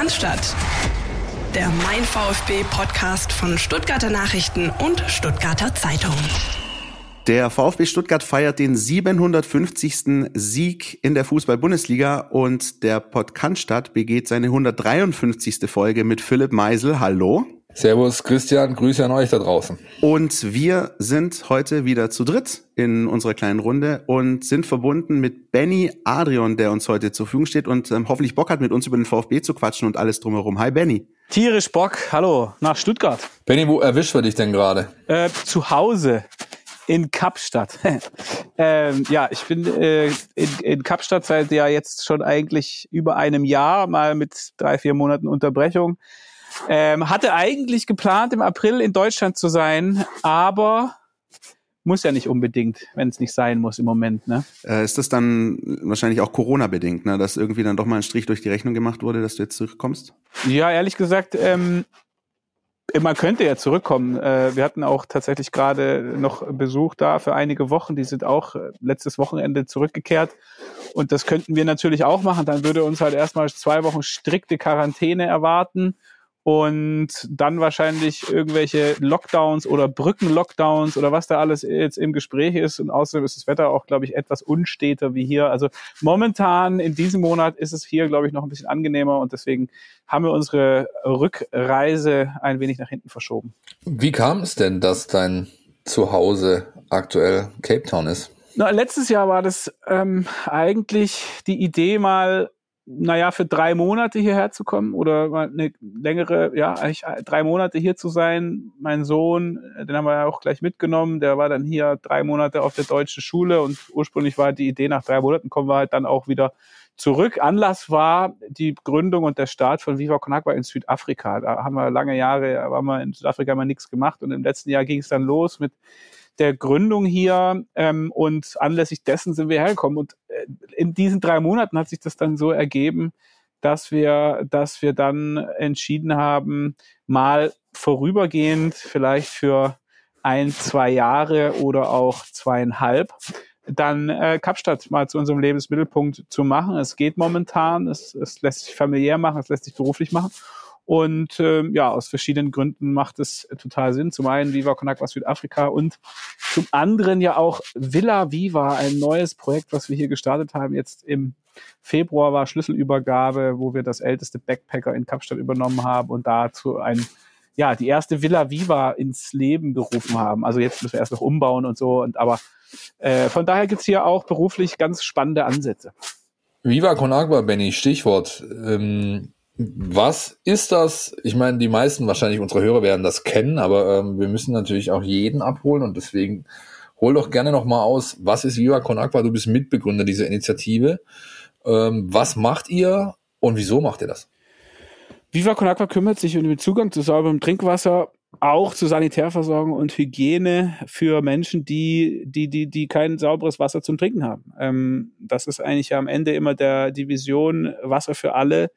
Cannstatt. Der Mein VfB Podcast von Stuttgarter Nachrichten und Stuttgarter Zeitung. Der VfB Stuttgart feiert den 750. Sieg in der Fußball-Bundesliga und der Podcast begeht seine 153. Folge mit Philipp Meisel. Hallo. Servus Christian, Grüße an euch da draußen. Und wir sind heute wieder zu dritt in unserer kleinen Runde und sind verbunden mit Benny Adrian, der uns heute zur Verfügung steht und ähm, hoffentlich Bock hat, mit uns über den VfB zu quatschen und alles drumherum. Hi Benny. Tierisch Bock, hallo, nach Stuttgart. Benny, wo erwischt wir dich denn gerade? Äh, zu Hause in Kapstadt. ähm, ja, ich bin äh, in, in Kapstadt seit ja jetzt schon eigentlich über einem Jahr, mal mit drei, vier Monaten Unterbrechung. Ähm, hatte eigentlich geplant, im April in Deutschland zu sein, aber muss ja nicht unbedingt, wenn es nicht sein muss im Moment. Ne? Äh, ist das dann wahrscheinlich auch Corona-bedingt, ne? dass irgendwie dann doch mal ein Strich durch die Rechnung gemacht wurde, dass du jetzt zurückkommst? Ja, ehrlich gesagt, ähm, man könnte ja zurückkommen. Äh, wir hatten auch tatsächlich gerade noch Besuch da für einige Wochen. Die sind auch äh, letztes Wochenende zurückgekehrt. Und das könnten wir natürlich auch machen. Dann würde uns halt erstmal zwei Wochen strikte Quarantäne erwarten und dann wahrscheinlich irgendwelche Lockdowns oder Brückenlockdowns oder was da alles jetzt im Gespräch ist. Und außerdem ist das Wetter auch, glaube ich, etwas unsteter wie hier. Also momentan in diesem Monat ist es hier, glaube ich, noch ein bisschen angenehmer und deswegen haben wir unsere Rückreise ein wenig nach hinten verschoben. Wie kam es denn, dass dein Zuhause aktuell Cape Town ist? Na, letztes Jahr war das ähm, eigentlich die Idee mal naja, für drei Monate hierher zu kommen oder eine längere, ja, eigentlich drei Monate hier zu sein. Mein Sohn, äh, den haben wir ja auch gleich mitgenommen, der war dann hier drei Monate auf der deutschen Schule und ursprünglich war die Idee, nach drei Monaten kommen wir halt dann auch wieder zurück. Anlass war die Gründung und der Start von Viva Con Agua in Südafrika. Da haben wir lange Jahre, haben wir in Südafrika mal nichts gemacht und im letzten Jahr ging es dann los mit der Gründung hier ähm, und anlässlich dessen sind wir hergekommen. Und äh, in diesen drei Monaten hat sich das dann so ergeben, dass wir, dass wir dann entschieden haben, mal vorübergehend, vielleicht für ein, zwei Jahre oder auch zweieinhalb, dann äh, Kapstadt mal zu unserem Lebensmittelpunkt zu machen. Es geht momentan, es, es lässt sich familiär machen, es lässt sich beruflich machen. Und ähm, ja, aus verschiedenen Gründen macht es total Sinn. Zum einen Viva Con Agua Südafrika und zum anderen ja auch Villa Viva, ein neues Projekt, was wir hier gestartet haben. Jetzt im Februar war Schlüsselübergabe, wo wir das älteste Backpacker in Kapstadt übernommen haben und dazu ein ja, die erste Villa Viva ins Leben gerufen haben. Also jetzt müssen wir erst noch umbauen und so. Und aber äh, von daher gibt's hier auch beruflich ganz spannende Ansätze. Viva Con Agua, Benny, Stichwort. Ähm, was ist das? Ich meine, die meisten wahrscheinlich unsere Hörer werden das kennen, aber ähm, wir müssen natürlich auch jeden abholen und deswegen hol doch gerne nochmal aus, was ist Viva Con Aqua? Du bist Mitbegründer dieser Initiative. Ähm, was macht ihr und wieso macht ihr das? Viva Con Aqua kümmert sich um den Zugang zu sauberem Trinkwasser, auch zu Sanitärversorgung und Hygiene für Menschen, die, die, die, die kein sauberes Wasser zum Trinken haben. Ähm, das ist eigentlich am Ende immer der, die Vision Wasser für alle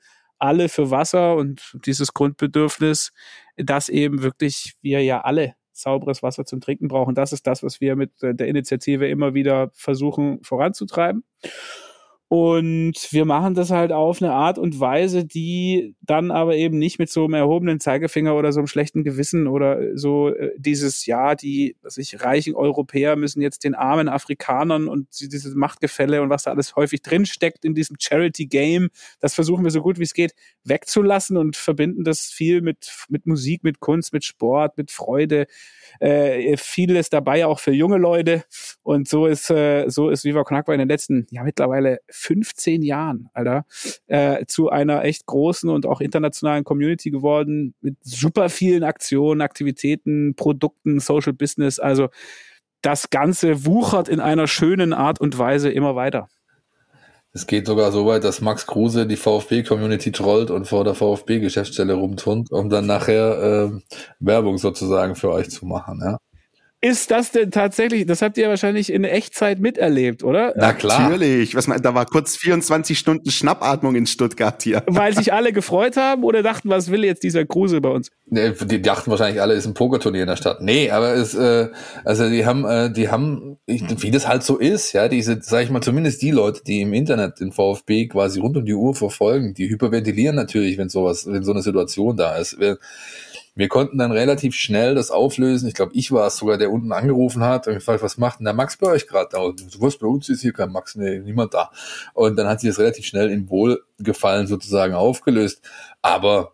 alle für Wasser und dieses Grundbedürfnis, dass eben wirklich wir ja alle sauberes Wasser zum Trinken brauchen. Das ist das, was wir mit der Initiative immer wieder versuchen voranzutreiben. Und wir machen das halt auf eine Art und Weise, die dann aber eben nicht mit so einem erhobenen Zeigefinger oder so einem schlechten Gewissen oder so äh, dieses, ja, die sich reichen Europäer müssen jetzt den armen Afrikanern und dieses Machtgefälle und was da alles häufig drinsteckt in diesem Charity-Game, das versuchen wir so gut wie es geht wegzulassen und verbinden das viel mit, mit Musik, mit Kunst, mit Sport, mit Freude. Äh, vieles dabei auch für junge Leute. Und so ist, äh, so ist Viva Con Agua in den letzten, ja, mittlerweile 15 Jahren, Alter, äh, zu einer echt großen und auch internationalen Community geworden mit super vielen Aktionen, Aktivitäten, Produkten, Social Business. Also das Ganze wuchert in einer schönen Art und Weise immer weiter. Es geht sogar so weit, dass Max Kruse die VfB-Community trollt und vor der VfB-Geschäftsstelle rumturnt, um dann nachher äh, Werbung sozusagen für euch zu machen. Ja? Ist das denn tatsächlich, das habt ihr wahrscheinlich in Echtzeit miterlebt, oder? Na klar. Natürlich. Was, da war kurz 24 Stunden Schnappatmung in Stuttgart hier. Weil sich alle gefreut haben oder dachten, was will jetzt dieser Kruse bei uns? Die dachten wahrscheinlich alle, ist ein Pokerturnier in der Stadt. Nee, aber es, äh, also die haben, äh, die haben, wie das halt so ist, ja, diese, sag ich mal, zumindest die Leute, die im Internet den VfB quasi rund um die Uhr verfolgen, die hyperventilieren natürlich, wenn sowas, wenn so eine Situation da ist. Wir konnten dann relativ schnell das auflösen. Ich glaube, ich war es sogar, der unten angerufen hat und gefragt, was macht denn der Max bei euch gerade da? Und was bei uns ist hier kein Max, nee, niemand da. Und dann hat sich das relativ schnell in Wohlgefallen sozusagen aufgelöst. Aber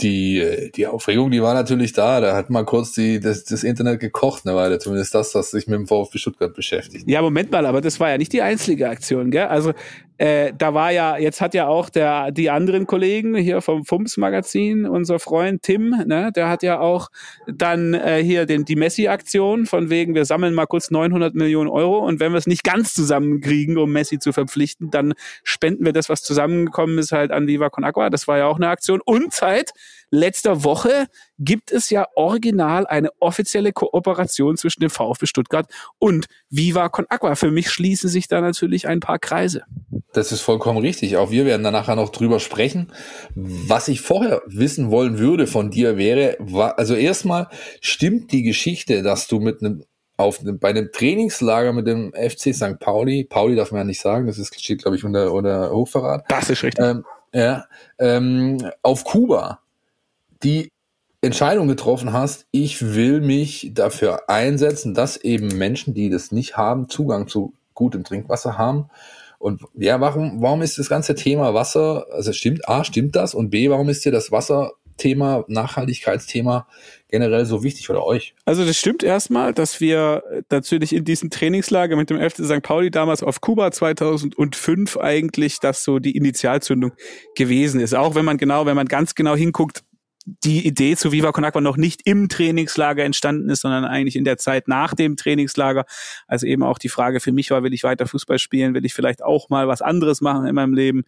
die, die Aufregung, die war natürlich da. Da hat mal kurz die, das, das Internet gekocht eine Weile. Zumindest das, was sich mit dem VfB Stuttgart beschäftigt. Ja, Moment mal, aber das war ja nicht die einzige Aktion, gell? Also äh, da war ja, jetzt hat ja auch der, die anderen Kollegen hier vom FUMS Magazin, unser Freund Tim, ne, der hat ja auch dann äh, hier den, die Messi-Aktion von wegen, wir sammeln mal kurz 900 Millionen Euro und wenn wir es nicht ganz zusammenkriegen, um Messi zu verpflichten, dann spenden wir das, was zusammengekommen ist, halt an Viva Con Agua. Das war ja auch eine Aktion. Und seit letzter Woche gibt es ja original eine offizielle Kooperation zwischen dem VfB Stuttgart und Viva Con Agua. Für mich schließen sich da natürlich ein paar Kreise. Das ist vollkommen richtig. Auch wir werden da nachher noch drüber sprechen. Was ich vorher wissen wollen würde von dir wäre, also erstmal stimmt die Geschichte, dass du mit einem auf bei einem Trainingslager mit dem FC St. Pauli, Pauli darf man ja nicht sagen, das ist, steht glaube ich unter, unter Hochverrat. Das ist richtig. Ähm, ja, ähm, auf Kuba die Entscheidung getroffen hast, ich will mich dafür einsetzen, dass eben Menschen, die das nicht haben, Zugang zu gutem Trinkwasser haben. Und ja, warum, warum ist das ganze Thema Wasser, also stimmt, A, stimmt das? Und B, warum ist dir das Wasserthema, Nachhaltigkeitsthema generell so wichtig oder euch? Also das stimmt erstmal, dass wir natürlich in diesem Trainingslager mit dem FC St. Pauli damals auf Kuba 2005 eigentlich das so die Initialzündung gewesen ist. Auch wenn man genau, wenn man ganz genau hinguckt, die Idee zu Viva Con Agua noch nicht im Trainingslager entstanden ist, sondern eigentlich in der Zeit nach dem Trainingslager. Also eben auch die Frage für mich war, will ich weiter Fußball spielen, will ich vielleicht auch mal was anderes machen in meinem Leben.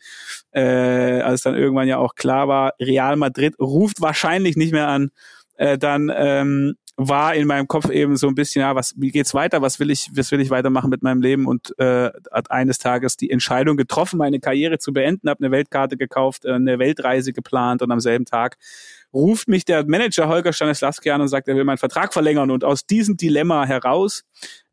Äh, als dann irgendwann ja auch klar war, Real Madrid ruft wahrscheinlich nicht mehr an, äh, dann ähm, war in meinem Kopf eben so ein bisschen, ja, was, wie geht's weiter? Was will ich, was will ich weitermachen mit meinem Leben? Und äh, hat eines Tages die Entscheidung getroffen, meine Karriere zu beenden, habe eine Weltkarte gekauft, äh, eine Weltreise geplant und am selben Tag ruft mich der Manager Holger Stanislawski an und sagt, er will meinen Vertrag verlängern. Und aus diesem Dilemma heraus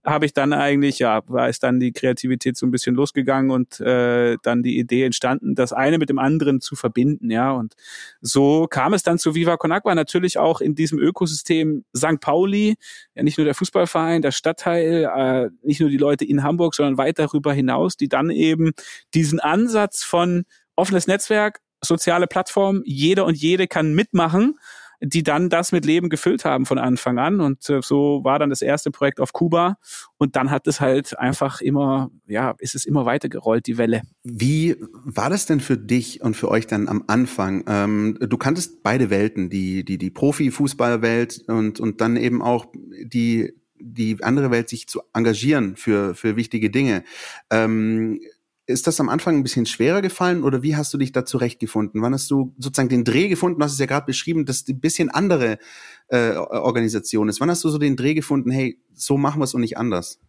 habe ich dann eigentlich, ja, war es dann die Kreativität so ein bisschen losgegangen und äh, dann die Idee entstanden, das eine mit dem anderen zu verbinden, ja. Und so kam es dann zu Viva Con Agua, natürlich auch in diesem Ökosystem St. Pauli, ja nicht nur der Fußballverein, der Stadtteil, äh, nicht nur die Leute in Hamburg, sondern weit darüber hinaus, die dann eben diesen Ansatz von offenes Netzwerk, soziale Plattform, jeder und jede kann mitmachen, die dann das mit Leben gefüllt haben von Anfang an. Und äh, so war dann das erste Projekt auf Kuba. Und dann hat es halt einfach immer, ja, ist es immer weiter gerollt, die Welle. Wie war das denn für dich und für euch dann am Anfang? Ähm, du kanntest beide Welten, die, die, die Profi-Fußballwelt und, und dann eben auch die, die andere Welt, sich zu engagieren für, für wichtige Dinge. Ähm, ist das am Anfang ein bisschen schwerer gefallen oder wie hast du dich da zurechtgefunden? Wann hast du sozusagen den Dreh gefunden? Du hast es ja gerade beschrieben, dass ein bisschen andere äh, Organisation ist. Wann hast du so den Dreh gefunden, hey, so machen wir es und nicht anders.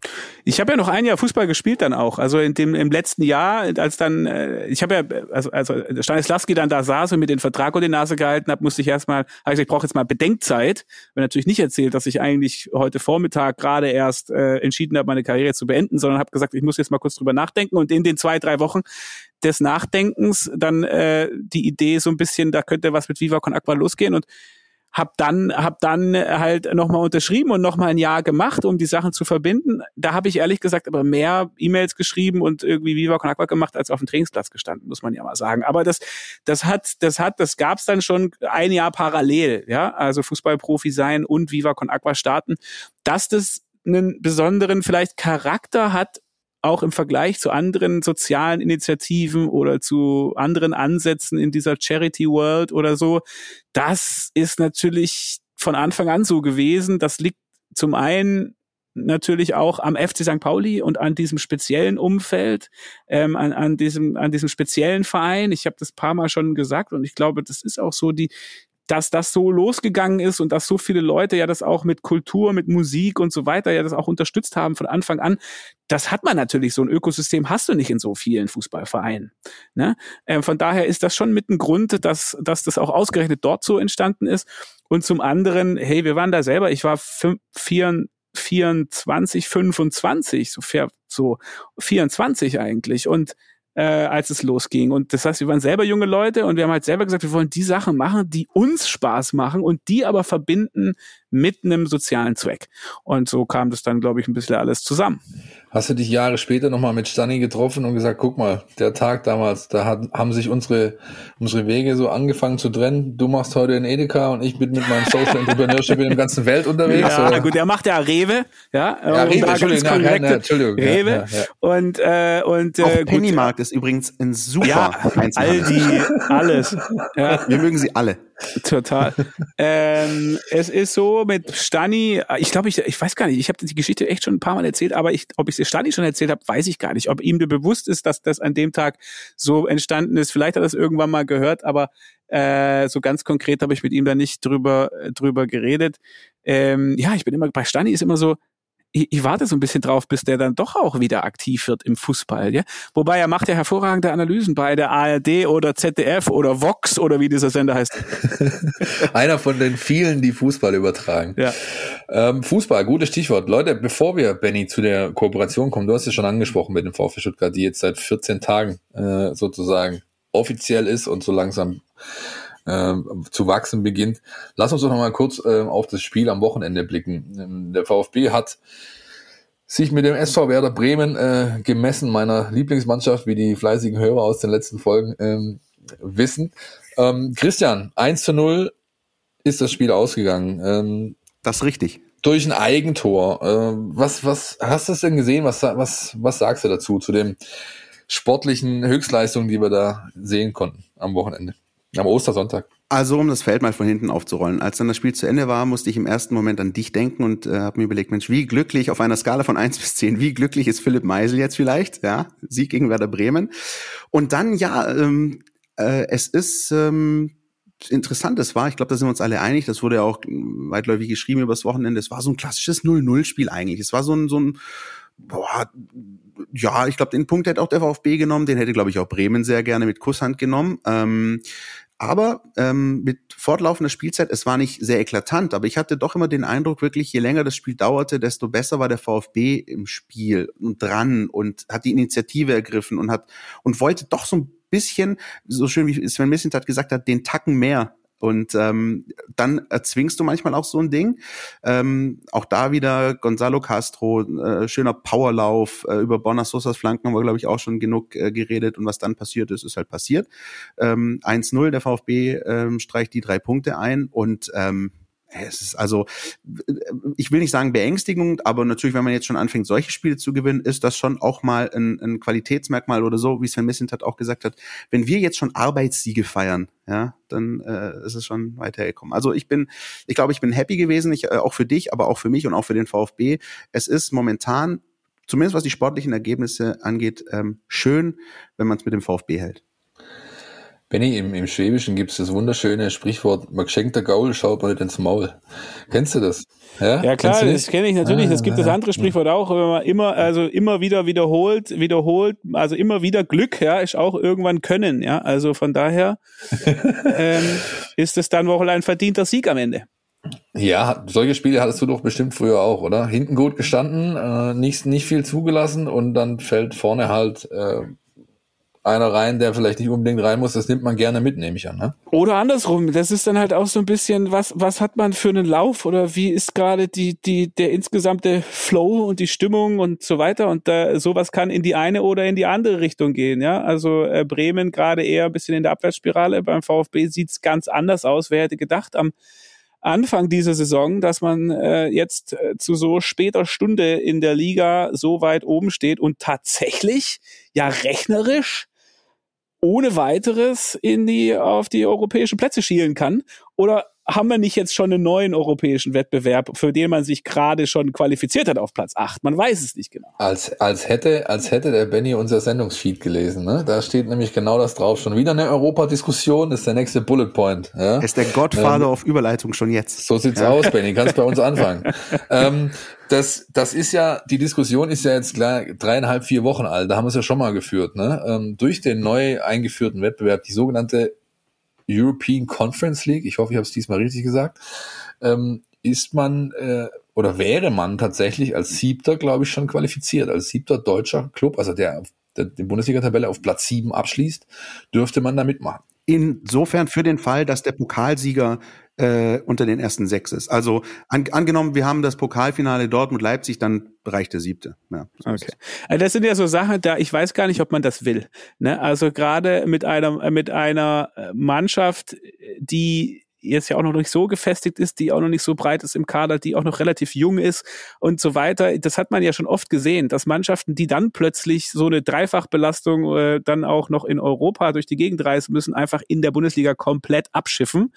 Ich habe ja noch ein Jahr Fußball gespielt dann auch. Also in dem im letzten Jahr, als dann äh, ich habe ja also also Stanislawski dann da saß und mir den Vertrag unter die Nase gehalten hat, musste ich erstmal, habe ich gesagt, ich brauche jetzt mal Bedenkzeit. Wenn natürlich nicht erzählt, dass ich eigentlich heute Vormittag gerade erst äh, entschieden habe, meine Karriere zu beenden, sondern habe gesagt, ich muss jetzt mal kurz drüber nachdenken und in den zwei drei Wochen des Nachdenkens dann äh, die Idee so ein bisschen, da könnte was mit Viva Con Aqua losgehen und hab dann hab dann halt nochmal unterschrieben und nochmal ein Jahr gemacht, um die Sachen zu verbinden. Da habe ich ehrlich gesagt aber mehr E-Mails geschrieben und irgendwie Viva Con Aqua gemacht, als auf dem Trainingsplatz gestanden, muss man ja mal sagen. Aber das das hat das hat das gab's dann schon ein Jahr parallel, ja, also Fußballprofi sein und Viva Con Aqua starten, dass das einen besonderen vielleicht Charakter hat, auch im Vergleich zu anderen sozialen Initiativen oder zu anderen Ansätzen in dieser Charity World oder so, das ist natürlich von Anfang an so gewesen. Das liegt zum einen natürlich auch am FC St. Pauli und an diesem speziellen Umfeld, ähm, an, an diesem an diesem speziellen Verein. Ich habe das paar Mal schon gesagt und ich glaube, das ist auch so die dass das so losgegangen ist und dass so viele Leute ja das auch mit Kultur, mit Musik und so weiter ja das auch unterstützt haben von Anfang an, das hat man natürlich, so ein Ökosystem hast du nicht in so vielen Fußballvereinen. Ne? Ähm, von daher ist das schon mit ein Grund, dass, dass das auch ausgerechnet dort so entstanden ist. Und zum anderen, hey, wir waren da selber, ich war fünf, vier, 24, 25, so, so 24 eigentlich. Und äh, als es losging. Und das heißt, wir waren selber junge Leute und wir haben halt selber gesagt, wir wollen die Sachen machen, die uns Spaß machen und die aber verbinden mit einem sozialen Zweck. Und so kam das dann, glaube ich, ein bisschen alles zusammen. Hast du dich Jahre später nochmal mit Stani getroffen und gesagt, guck mal, der Tag damals, da hat, haben sich unsere, unsere Wege so angefangen zu trennen. Du machst heute in Edeka und ich bin mit meinem Social Entrepreneurship in der ganzen Welt unterwegs. Ja, oder? gut, der macht ja Rewe, ja. Ja, Rewe, Entschuldigung, na, na, Entschuldigung. Rewe. Ja, ja, und, äh, und, äh, Auch Pennymarkt ist übrigens ein super ja, Aldi, alles. Ja. Wir mögen sie alle. Total. ähm, es ist so mit Stani, ich glaube, ich, ich weiß gar nicht, ich habe die Geschichte echt schon ein paar Mal erzählt, aber ich, ob ich sie Stani schon erzählt habe, weiß ich gar nicht. Ob ihm bewusst ist, dass das an dem Tag so entstanden ist. Vielleicht hat er das irgendwann mal gehört, aber äh, so ganz konkret habe ich mit ihm da nicht drüber, drüber geredet. Ähm, ja, ich bin immer, bei Stani ist immer so, ich, ich warte so ein bisschen drauf, bis der dann doch auch wieder aktiv wird im Fußball. Ja? Wobei er macht ja hervorragende Analysen bei der ARD oder ZDF oder Vox oder wie dieser Sender heißt. Einer von den vielen, die Fußball übertragen. Ja. Ähm, Fußball, gutes Stichwort. Leute, bevor wir, Benny, zu der Kooperation kommen, du hast es schon angesprochen mit dem VfB Stuttgart, die jetzt seit 14 Tagen äh, sozusagen offiziell ist und so langsam äh, zu wachsen beginnt. Lass uns doch noch mal kurz äh, auf das Spiel am Wochenende blicken. Ähm, der VfB hat sich mit dem SV Werder Bremen äh, gemessen, meiner Lieblingsmannschaft, wie die fleißigen Hörer aus den letzten Folgen ähm, wissen. Ähm, Christian, 1 zu 0 ist das Spiel ausgegangen. Ähm, das ist richtig. Durch ein Eigentor. Äh, was, was hast du es denn gesehen? Was, was, was sagst du dazu, zu den sportlichen Höchstleistungen, die wir da sehen konnten am Wochenende? Am Ostersonntag. Also um das Feld mal von hinten aufzurollen. Als dann das Spiel zu Ende war, musste ich im ersten Moment an dich denken und äh, habe mir überlegt, Mensch, wie glücklich auf einer Skala von eins bis zehn, wie glücklich ist Philipp Meisel jetzt vielleicht? Ja, Sieg gegen Werder Bremen. Und dann, ja, ähm, äh, es ist ähm, interessant, es war, ich glaube, da sind wir uns alle einig, das wurde ja auch weitläufig geschrieben übers Wochenende, es war so ein klassisches 0-0-Spiel eigentlich. Es war so ein, so ein boah, ja, ich glaube, den Punkt hätte auch der VfB genommen, den hätte, glaube ich, auch Bremen sehr gerne mit Kusshand genommen. Ähm, aber ähm, mit fortlaufender Spielzeit, es war nicht sehr eklatant, aber ich hatte doch immer den Eindruck, wirklich, je länger das Spiel dauerte, desto besser war der VfB im Spiel und dran und hat die Initiative ergriffen und hat und wollte doch so ein bisschen, so schön wie Sven Missentat gesagt hat, den Tacken mehr und ähm, dann erzwingst du manchmal auch so ein Ding. Ähm, auch da wieder Gonzalo Castro, äh, schöner Powerlauf äh, über Bonas Sosas Flanken haben wir, glaube ich, auch schon genug äh, geredet. Und was dann passiert ist, ist halt passiert. Ähm, 1-0, der VfB ähm, streicht die drei Punkte ein und ähm, es ist also, ich will nicht sagen beängstigend, aber natürlich, wenn man jetzt schon anfängt, solche Spiele zu gewinnen, ist das schon auch mal ein, ein Qualitätsmerkmal oder so, wie Sven Missint hat auch gesagt hat. Wenn wir jetzt schon Arbeitssiege feiern, ja, dann äh, ist es schon weitergekommen. Also ich bin, ich glaube, ich bin happy gewesen, ich, äh, auch für dich, aber auch für mich und auch für den VfB. Es ist momentan, zumindest was die sportlichen Ergebnisse angeht, ähm, schön, wenn man es mit dem VfB hält. Benny, im, im Schwäbischen gibt es das wunderschöne Sprichwort, man geschenkt der Gaul, schaut man nicht ins Maul. Kennst du das? Ja, ja klar, das kenne ich natürlich. Es gibt das andere Sprichwort auch, wenn man immer, also immer wieder wiederholt, wiederholt, also immer wieder Glück, ja, ist auch irgendwann Können, ja. Also von daher ähm, ist es dann wohl ein verdienter Sieg am Ende. Ja, solche Spiele hattest du doch bestimmt früher auch, oder? Hinten gut gestanden, äh, nicht, nicht viel zugelassen und dann fällt vorne halt äh, einer rein, der vielleicht nicht unbedingt rein muss, das nimmt man gerne mit, nehme ich an. Ne? Oder andersrum, das ist dann halt auch so ein bisschen, was, was hat man für einen Lauf oder wie ist gerade die, die, der insgesamte Flow und die Stimmung und so weiter und da, sowas kann in die eine oder in die andere Richtung gehen, ja. Also äh, Bremen gerade eher ein bisschen in der Abwärtsspirale, beim VfB sieht's ganz anders aus. Wer hätte gedacht am Anfang dieser Saison, dass man äh, jetzt äh, zu so später Stunde in der Liga so weit oben steht und tatsächlich ja rechnerisch ohne weiteres in die, auf die europäischen Plätze schielen kann? Oder haben wir nicht jetzt schon einen neuen europäischen Wettbewerb, für den man sich gerade schon qualifiziert hat auf Platz 8? Man weiß es nicht genau. Als, als, hätte, als hätte der Benny unser Sendungsfeed gelesen. Ne? Da steht nämlich genau das drauf. Schon wieder eine Europadiskussion, ist der nächste Bullet Point. Ja? Ist der Godfather ähm, auf Überleitung schon jetzt. So sieht's ja. aus, Benny. Kannst bei uns anfangen. ähm, das, das ist ja, die Diskussion ist ja jetzt klar dreieinhalb, vier Wochen alt. Da haben wir es ja schon mal geführt. Ne? Ähm, durch den neu eingeführten Wettbewerb, die sogenannte European Conference League, ich hoffe, ich habe es diesmal richtig gesagt, ähm, ist man äh, oder wäre man tatsächlich als Siebter, glaube ich, schon qualifiziert. Als Siebter deutscher Club, also der, der die Bundesliga-Tabelle auf Platz sieben abschließt, dürfte man da mitmachen. Insofern für den Fall, dass der Pokalsieger äh, unter den ersten sechs ist. Also an, angenommen, wir haben das Pokalfinale Dortmund-Leipzig, dann bereicht der siebte. Ja, so okay. Also das sind ja so Sachen, da ich weiß gar nicht, ob man das will. Ne? Also gerade mit einer mit einer Mannschaft, die jetzt ja auch noch nicht so gefestigt ist, die auch noch nicht so breit ist im Kader, die auch noch relativ jung ist und so weiter. Das hat man ja schon oft gesehen, dass Mannschaften, die dann plötzlich so eine Dreifachbelastung äh, dann auch noch in Europa durch die Gegend reisen müssen, einfach in der Bundesliga komplett abschiffen.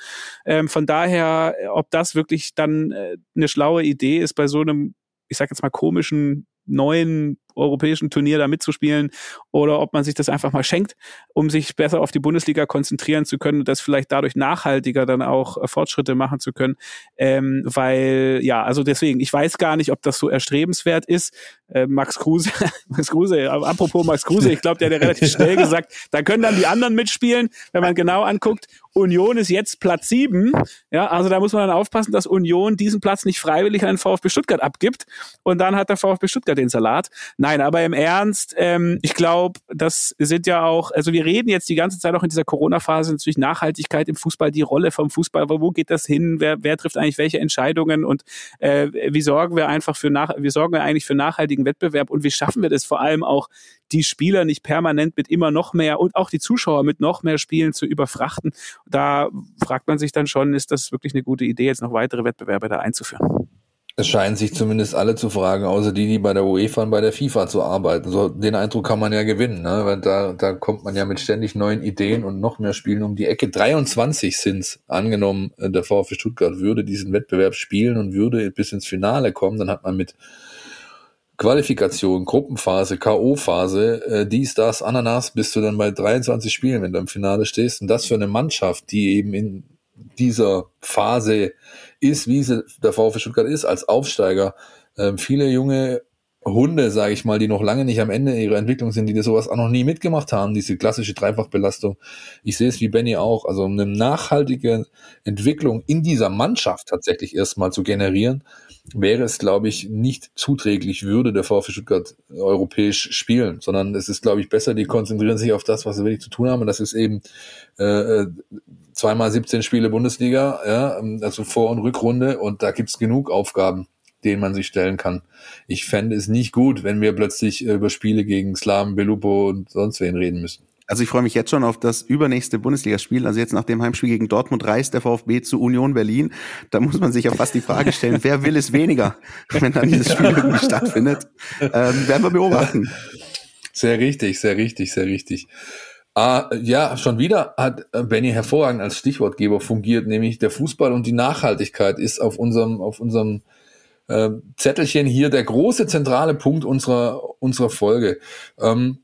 Ähm, von daher, ob das wirklich dann äh, eine schlaue Idee ist bei so einem, ich sag jetzt mal komischen neuen europäischen Turnier da mitzuspielen oder ob man sich das einfach mal schenkt, um sich besser auf die Bundesliga konzentrieren zu können und das vielleicht dadurch nachhaltiger dann auch äh, Fortschritte machen zu können. Ähm, weil, ja, also deswegen, ich weiß gar nicht, ob das so erstrebenswert ist. Äh, Max Kruse, Max Kruse, apropos Max Kruse, ich glaube, der hat ja relativ schnell gesagt, da können dann die anderen mitspielen, wenn man genau anguckt. Union ist jetzt Platz sieben. Ja, also da muss man dann aufpassen, dass Union diesen Platz nicht freiwillig an den VfB Stuttgart abgibt. Und dann hat der VfB Stuttgart den Salat. Nein, aber im Ernst, ähm, ich glaube, das sind ja auch, also wir reden jetzt die ganze Zeit auch in dieser Corona-Phase natürlich Nachhaltigkeit im Fußball, die Rolle vom Fußball, wo geht das hin, wer, wer trifft eigentlich welche Entscheidungen und äh, wie sorgen wir einfach für nach, wie sorgen wir eigentlich für nachhaltigen Wettbewerb und wie schaffen wir das vor allem auch, die Spieler nicht permanent mit immer noch mehr und auch die Zuschauer mit noch mehr Spielen zu überfrachten. Da fragt man sich dann schon, ist das wirklich eine gute Idee, jetzt noch weitere Wettbewerbe da einzuführen? Es scheinen sich zumindest alle zu fragen, außer die, die bei der UEFA und bei der FIFA zu arbeiten. So, den Eindruck kann man ja gewinnen, ne? weil da, da kommt man ja mit ständig neuen Ideen und noch mehr Spielen um die Ecke. 23 sind's angenommen, äh, der VfB Stuttgart würde diesen Wettbewerb spielen und würde bis ins Finale kommen, dann hat man mit Qualifikation, Gruppenphase, K.O.-Phase, äh, dies, das, Ananas, bist du dann bei 23 Spielen, wenn du im Finale stehst. Und das für eine Mannschaft, die eben in dieser Phase ist, wie sie der VfB Stuttgart ist, als Aufsteiger. Ähm, viele junge Hunde, sage ich mal, die noch lange nicht am Ende ihrer Entwicklung sind, die das sowas auch noch nie mitgemacht haben, diese klassische Dreifachbelastung. Ich sehe es wie Benny auch. Also eine nachhaltige Entwicklung in dieser Mannschaft tatsächlich erstmal zu generieren, wäre es, glaube ich, nicht zuträglich, würde der VfB Stuttgart europäisch spielen, sondern es ist, glaube ich, besser, die konzentrieren sich auf das, was sie wirklich zu tun haben. Und das ist eben äh, äh zweimal 17 Spiele Bundesliga, ja, also Vor- und Rückrunde und da gibt's genug Aufgaben, denen man sich stellen kann. Ich fände es nicht gut, wenn wir plötzlich über Spiele gegen Slaven, Belupo und sonst wen reden müssen. Also ich freue mich jetzt schon auf das übernächste Bundesligaspiel. Also jetzt nach dem Heimspiel gegen Dortmund reist der VfB zu Union Berlin. Da muss man sich ja fast die Frage stellen, wer will es weniger, wenn dann dieses Spiel irgendwie stattfindet. Ähm, werden wir beobachten. Sehr richtig, sehr richtig, sehr richtig. Ah, ja, schon wieder hat äh, Benny hervorragend als Stichwortgeber fungiert, nämlich der Fußball und die Nachhaltigkeit ist auf unserem, auf unserem äh, Zettelchen hier der große zentrale Punkt unserer, unserer Folge. Ähm,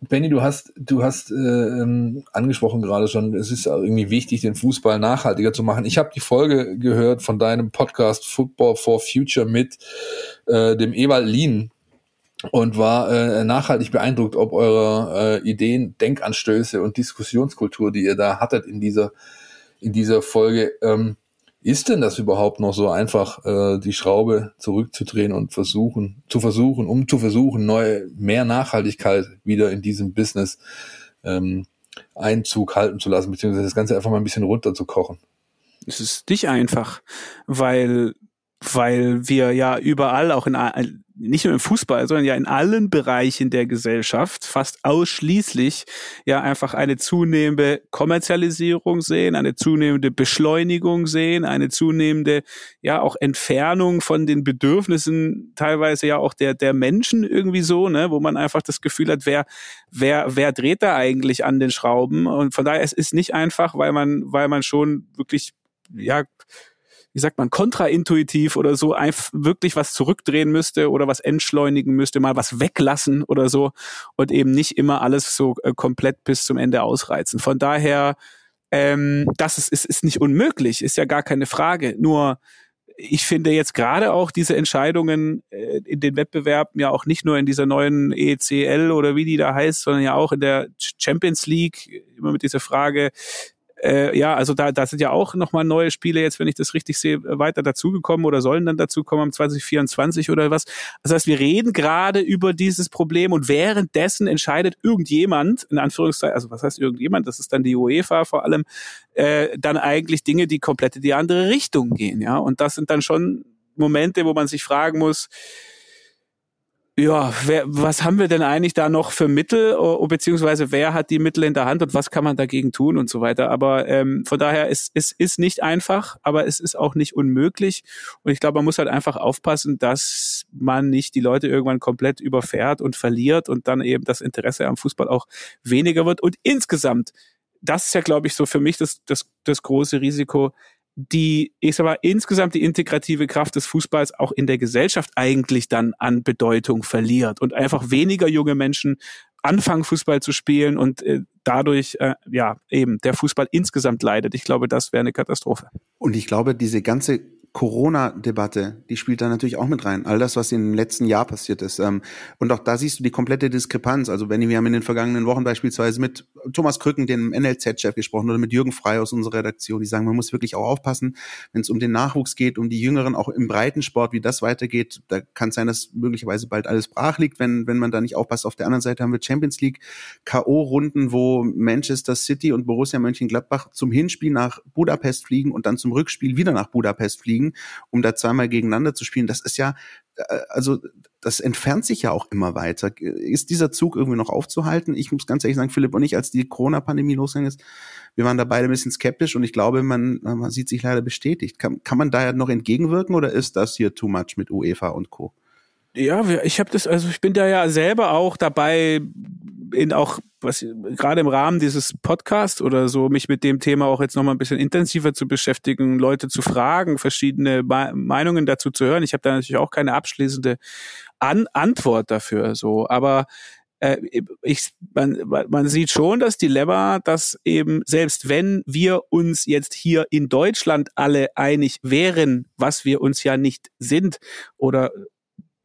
Benny, du hast, du hast äh, ähm, angesprochen gerade schon, es ist irgendwie wichtig, den Fußball nachhaltiger zu machen. Ich habe die Folge gehört von deinem Podcast Football for Future mit äh, dem Ewald Lien und war äh, nachhaltig beeindruckt, ob eure äh, Ideen, Denkanstöße und Diskussionskultur, die ihr da hattet in dieser in dieser Folge, ähm, ist denn das überhaupt noch so einfach, äh, die Schraube zurückzudrehen und versuchen, zu versuchen, um zu versuchen, neue, mehr Nachhaltigkeit wieder in diesem Business ähm, Einzug halten zu lassen, beziehungsweise das Ganze einfach mal ein bisschen runterzukochen? Es ist nicht einfach, weil weil wir ja überall auch in nicht nur im Fußball, sondern ja in allen Bereichen der Gesellschaft fast ausschließlich ja einfach eine zunehmende Kommerzialisierung sehen, eine zunehmende Beschleunigung sehen, eine zunehmende ja auch Entfernung von den Bedürfnissen teilweise ja auch der der Menschen irgendwie so, ne, wo man einfach das Gefühl hat, wer wer wer dreht da eigentlich an den Schrauben? Und von daher es ist nicht einfach, weil man weil man schon wirklich ja, wie sagt man, kontraintuitiv oder so wirklich was zurückdrehen müsste oder was entschleunigen müsste, mal was weglassen oder so und eben nicht immer alles so äh, komplett bis zum Ende ausreizen. Von daher, ähm, das ist, ist, ist nicht unmöglich, ist ja gar keine Frage. Nur ich finde jetzt gerade auch diese Entscheidungen äh, in den Wettbewerben ja auch nicht nur in dieser neuen ECL oder wie die da heißt, sondern ja auch in der Champions League immer mit dieser Frage, äh, ja, also da, da sind ja auch nochmal neue Spiele jetzt, wenn ich das richtig sehe, weiter dazugekommen oder sollen dann dazukommen am 2024 oder was. Das heißt, wir reden gerade über dieses Problem und währenddessen entscheidet irgendjemand, in Anführungszeichen, also was heißt irgendjemand, das ist dann die UEFA vor allem, äh, dann eigentlich Dinge, die komplett in die andere Richtung gehen, ja. Und das sind dann schon Momente, wo man sich fragen muss, ja, wer, was haben wir denn eigentlich da noch für Mittel, beziehungsweise wer hat die Mittel in der Hand und was kann man dagegen tun und so weiter. Aber ähm, von daher, es, es ist nicht einfach, aber es ist auch nicht unmöglich. Und ich glaube, man muss halt einfach aufpassen, dass man nicht die Leute irgendwann komplett überfährt und verliert und dann eben das Interesse am Fußball auch weniger wird. Und insgesamt, das ist ja, glaube ich, so für mich das, das, das große Risiko, die, ich sag mal, insgesamt die integrative Kraft des Fußballs auch in der Gesellschaft eigentlich dann an Bedeutung verliert und einfach weniger junge Menschen anfangen, Fußball zu spielen und äh, dadurch, äh, ja, eben der Fußball insgesamt leidet. Ich glaube, das wäre eine Katastrophe. Und ich glaube, diese ganze Corona-Debatte, die spielt da natürlich auch mit rein. All das, was im letzten Jahr passiert ist. Ähm, und auch da siehst du die komplette Diskrepanz. Also wenn wir haben in den vergangenen Wochen beispielsweise mit Thomas Krücken, dem NLZ-Chef, gesprochen oder mit Jürgen Frey aus unserer Redaktion, die sagen, man muss wirklich auch aufpassen, wenn es um den Nachwuchs geht, um die Jüngeren, auch im Breitensport, wie das weitergeht. Da kann es sein, dass möglicherweise bald alles brach liegt, wenn, wenn man da nicht aufpasst. Auf der anderen Seite haben wir Champions League K.O.-Runden, wo Manchester City und Borussia Mönchengladbach zum Hinspiel nach Budapest fliegen und dann zum Rückspiel wieder nach Budapest fliegen kriegen, um da zweimal gegeneinander zu spielen. Das ist ja, äh, also das entfernt sich ja auch immer weiter. Ist dieser Zug irgendwie noch aufzuhalten? Ich muss ganz ehrlich sagen, Philipp und ich, als die Corona-Pandemie losgegangen ist, wir waren da beide ein bisschen skeptisch und ich glaube, man, man sieht sich leider bestätigt. Kann, kann man da ja noch entgegenwirken oder ist das hier too much mit UEFA und Co.? Ja, ich habe das, also ich bin da ja selber auch dabei, in auch was gerade im Rahmen dieses Podcasts oder so mich mit dem Thema auch jetzt noch mal ein bisschen intensiver zu beschäftigen, Leute zu fragen, verschiedene Meinungen dazu zu hören. Ich habe da natürlich auch keine abschließende An Antwort dafür, so, aber äh, ich, man, man sieht schon das Dilemma, dass eben selbst wenn wir uns jetzt hier in Deutschland alle einig wären, was wir uns ja nicht sind oder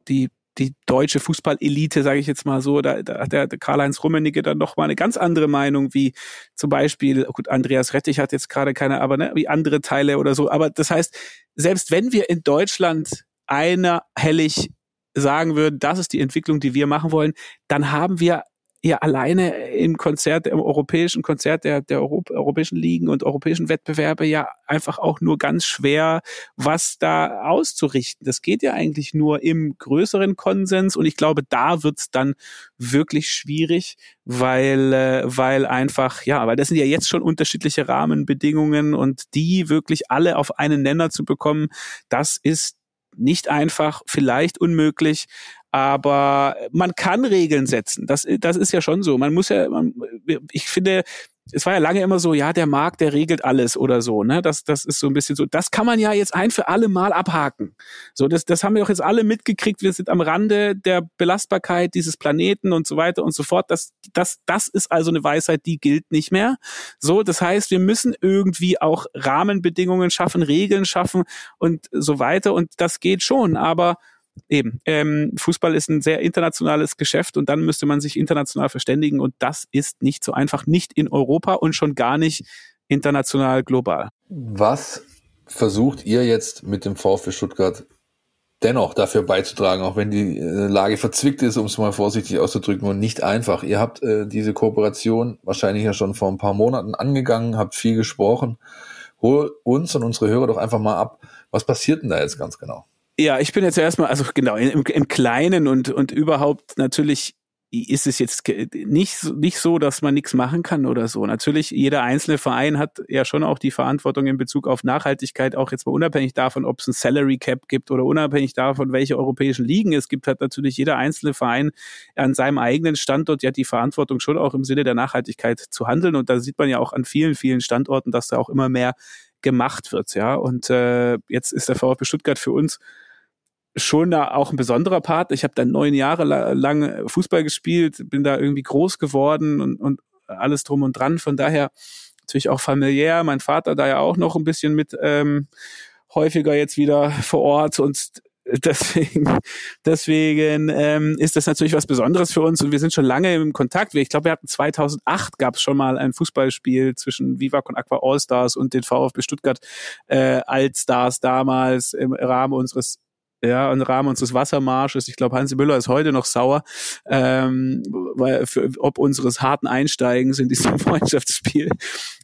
die die deutsche Fußballelite, sage ich jetzt mal so, da, da hat der, Karl-Heinz Rummenigge dann noch mal eine ganz andere Meinung, wie zum Beispiel, gut, Andreas Rettich hat jetzt gerade keine, aber ne, wie andere Teile oder so. Aber das heißt, selbst wenn wir in Deutschland einhellig sagen würden, das ist die Entwicklung, die wir machen wollen, dann haben wir ja alleine im Konzert, im europäischen Konzert der, der Europ europäischen Ligen und europäischen Wettbewerbe ja einfach auch nur ganz schwer, was da auszurichten. Das geht ja eigentlich nur im größeren Konsens und ich glaube, da wird's dann wirklich schwierig, weil, äh, weil einfach, ja, weil das sind ja jetzt schon unterschiedliche Rahmenbedingungen und die wirklich alle auf einen Nenner zu bekommen, das ist nicht einfach, vielleicht unmöglich, aber man kann Regeln setzen. Das, das ist ja schon so. Man muss ja, man, ich finde, es war ja lange immer so, ja, der Markt, der regelt alles oder so, ne? Das, das ist so ein bisschen so. Das kann man ja jetzt ein für alle Mal abhaken. So, das, das haben wir doch jetzt alle mitgekriegt. Wir sind am Rande der Belastbarkeit dieses Planeten und so weiter und so fort. Das, das, das ist also eine Weisheit, die gilt nicht mehr. So, das heißt, wir müssen irgendwie auch Rahmenbedingungen schaffen, Regeln schaffen und so weiter. Und das geht schon. Aber eben, ähm, Fußball ist ein sehr internationales Geschäft und dann müsste man sich international verständigen und das ist nicht so einfach, nicht in Europa und schon gar nicht international global. Was versucht ihr jetzt mit dem VfB Stuttgart dennoch dafür beizutragen, auch wenn die äh, Lage verzwickt ist, um es mal vorsichtig auszudrücken und nicht einfach. Ihr habt äh, diese Kooperation wahrscheinlich ja schon vor ein paar Monaten angegangen, habt viel gesprochen. Hol uns und unsere Hörer doch einfach mal ab. Was passiert denn da jetzt ganz genau? Ja, ich bin jetzt erstmal, also genau, im, im Kleinen und, und überhaupt natürlich ist es jetzt nicht, nicht so, dass man nichts machen kann oder so. Natürlich, jeder einzelne Verein hat ja schon auch die Verantwortung in Bezug auf Nachhaltigkeit, auch jetzt mal unabhängig davon, ob es ein Salary Cap gibt oder unabhängig davon, welche europäischen Ligen es gibt, hat natürlich jeder einzelne Verein an seinem eigenen Standort ja die Verantwortung schon auch im Sinne der Nachhaltigkeit zu handeln. Und da sieht man ja auch an vielen, vielen Standorten, dass da auch immer mehr gemacht wird, ja. Und äh, jetzt ist der VfB Stuttgart für uns schon da auch ein besonderer Part. Ich habe da neun Jahre lang Fußball gespielt, bin da irgendwie groß geworden und, und alles drum und dran. Von daher natürlich auch familiär. Mein Vater da ja auch noch ein bisschen mit ähm, häufiger jetzt wieder vor Ort und deswegen, deswegen ähm, ist das natürlich was Besonderes für uns und wir sind schon lange im Kontakt. Ich glaube, wir hatten 2008 gab es schon mal ein Fußballspiel zwischen Viva Con Aqua All-Stars und den VfB Stuttgart äh, Allstars damals im Rahmen unseres ja, im Rahmen unseres Wassermarsches. Ich glaube, Hansi Müller ist heute noch sauer, ähm, weil für, ob unseres harten Einsteigens in diesem Freundschaftsspiel.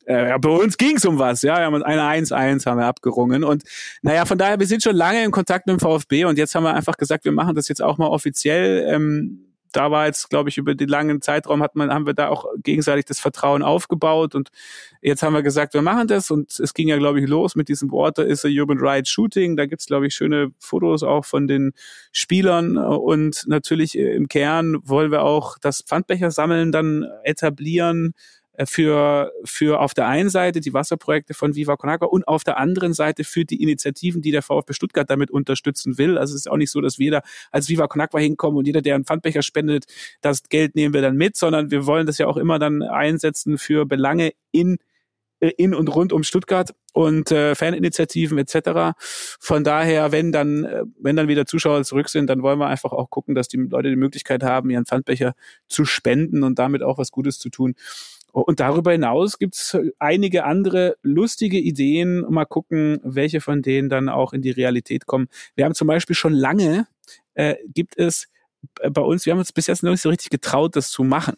Äh, ja, bei uns ging es um was, ja, wir haben eine 1-1 haben wir abgerungen und naja, von daher, wir sind schon lange in Kontakt mit dem VfB und jetzt haben wir einfach gesagt, wir machen das jetzt auch mal offiziell. Ähm, da war jetzt, glaube ich, über den langen Zeitraum hat man, haben wir da auch gegenseitig das Vertrauen aufgebaut und jetzt haben wir gesagt, wir machen das und es ging ja, glaube ich, los mit diesem Water is a Human Right Shooting. Da gibt's, glaube ich, schöne Fotos auch von den Spielern und natürlich im Kern wollen wir auch das Pfandbecher sammeln dann etablieren äh, für, für auf der einen Seite die Wasserprojekte von Viva Con Agua und auf der anderen Seite für die Initiativen, die der VfB Stuttgart damit unterstützen will. Also es ist auch nicht so, dass wir da als Viva Con Agua hinkommen und jeder, der einen Pfandbecher spendet, das Geld nehmen wir dann mit, sondern wir wollen das ja auch immer dann einsetzen für Belange in äh, in und rund um Stuttgart und äh, Faninitiativen etc. Von daher, wenn dann, äh, wenn dann wieder Zuschauer zurück sind, dann wollen wir einfach auch gucken, dass die Leute die Möglichkeit haben, ihren Pfandbecher zu spenden und damit auch was Gutes zu tun. Und darüber hinaus gibt's einige andere lustige Ideen. Mal gucken, welche von denen dann auch in die Realität kommen. Wir haben zum Beispiel schon lange, äh, gibt es bei uns, wir haben uns bis jetzt noch nicht so richtig getraut, das zu machen.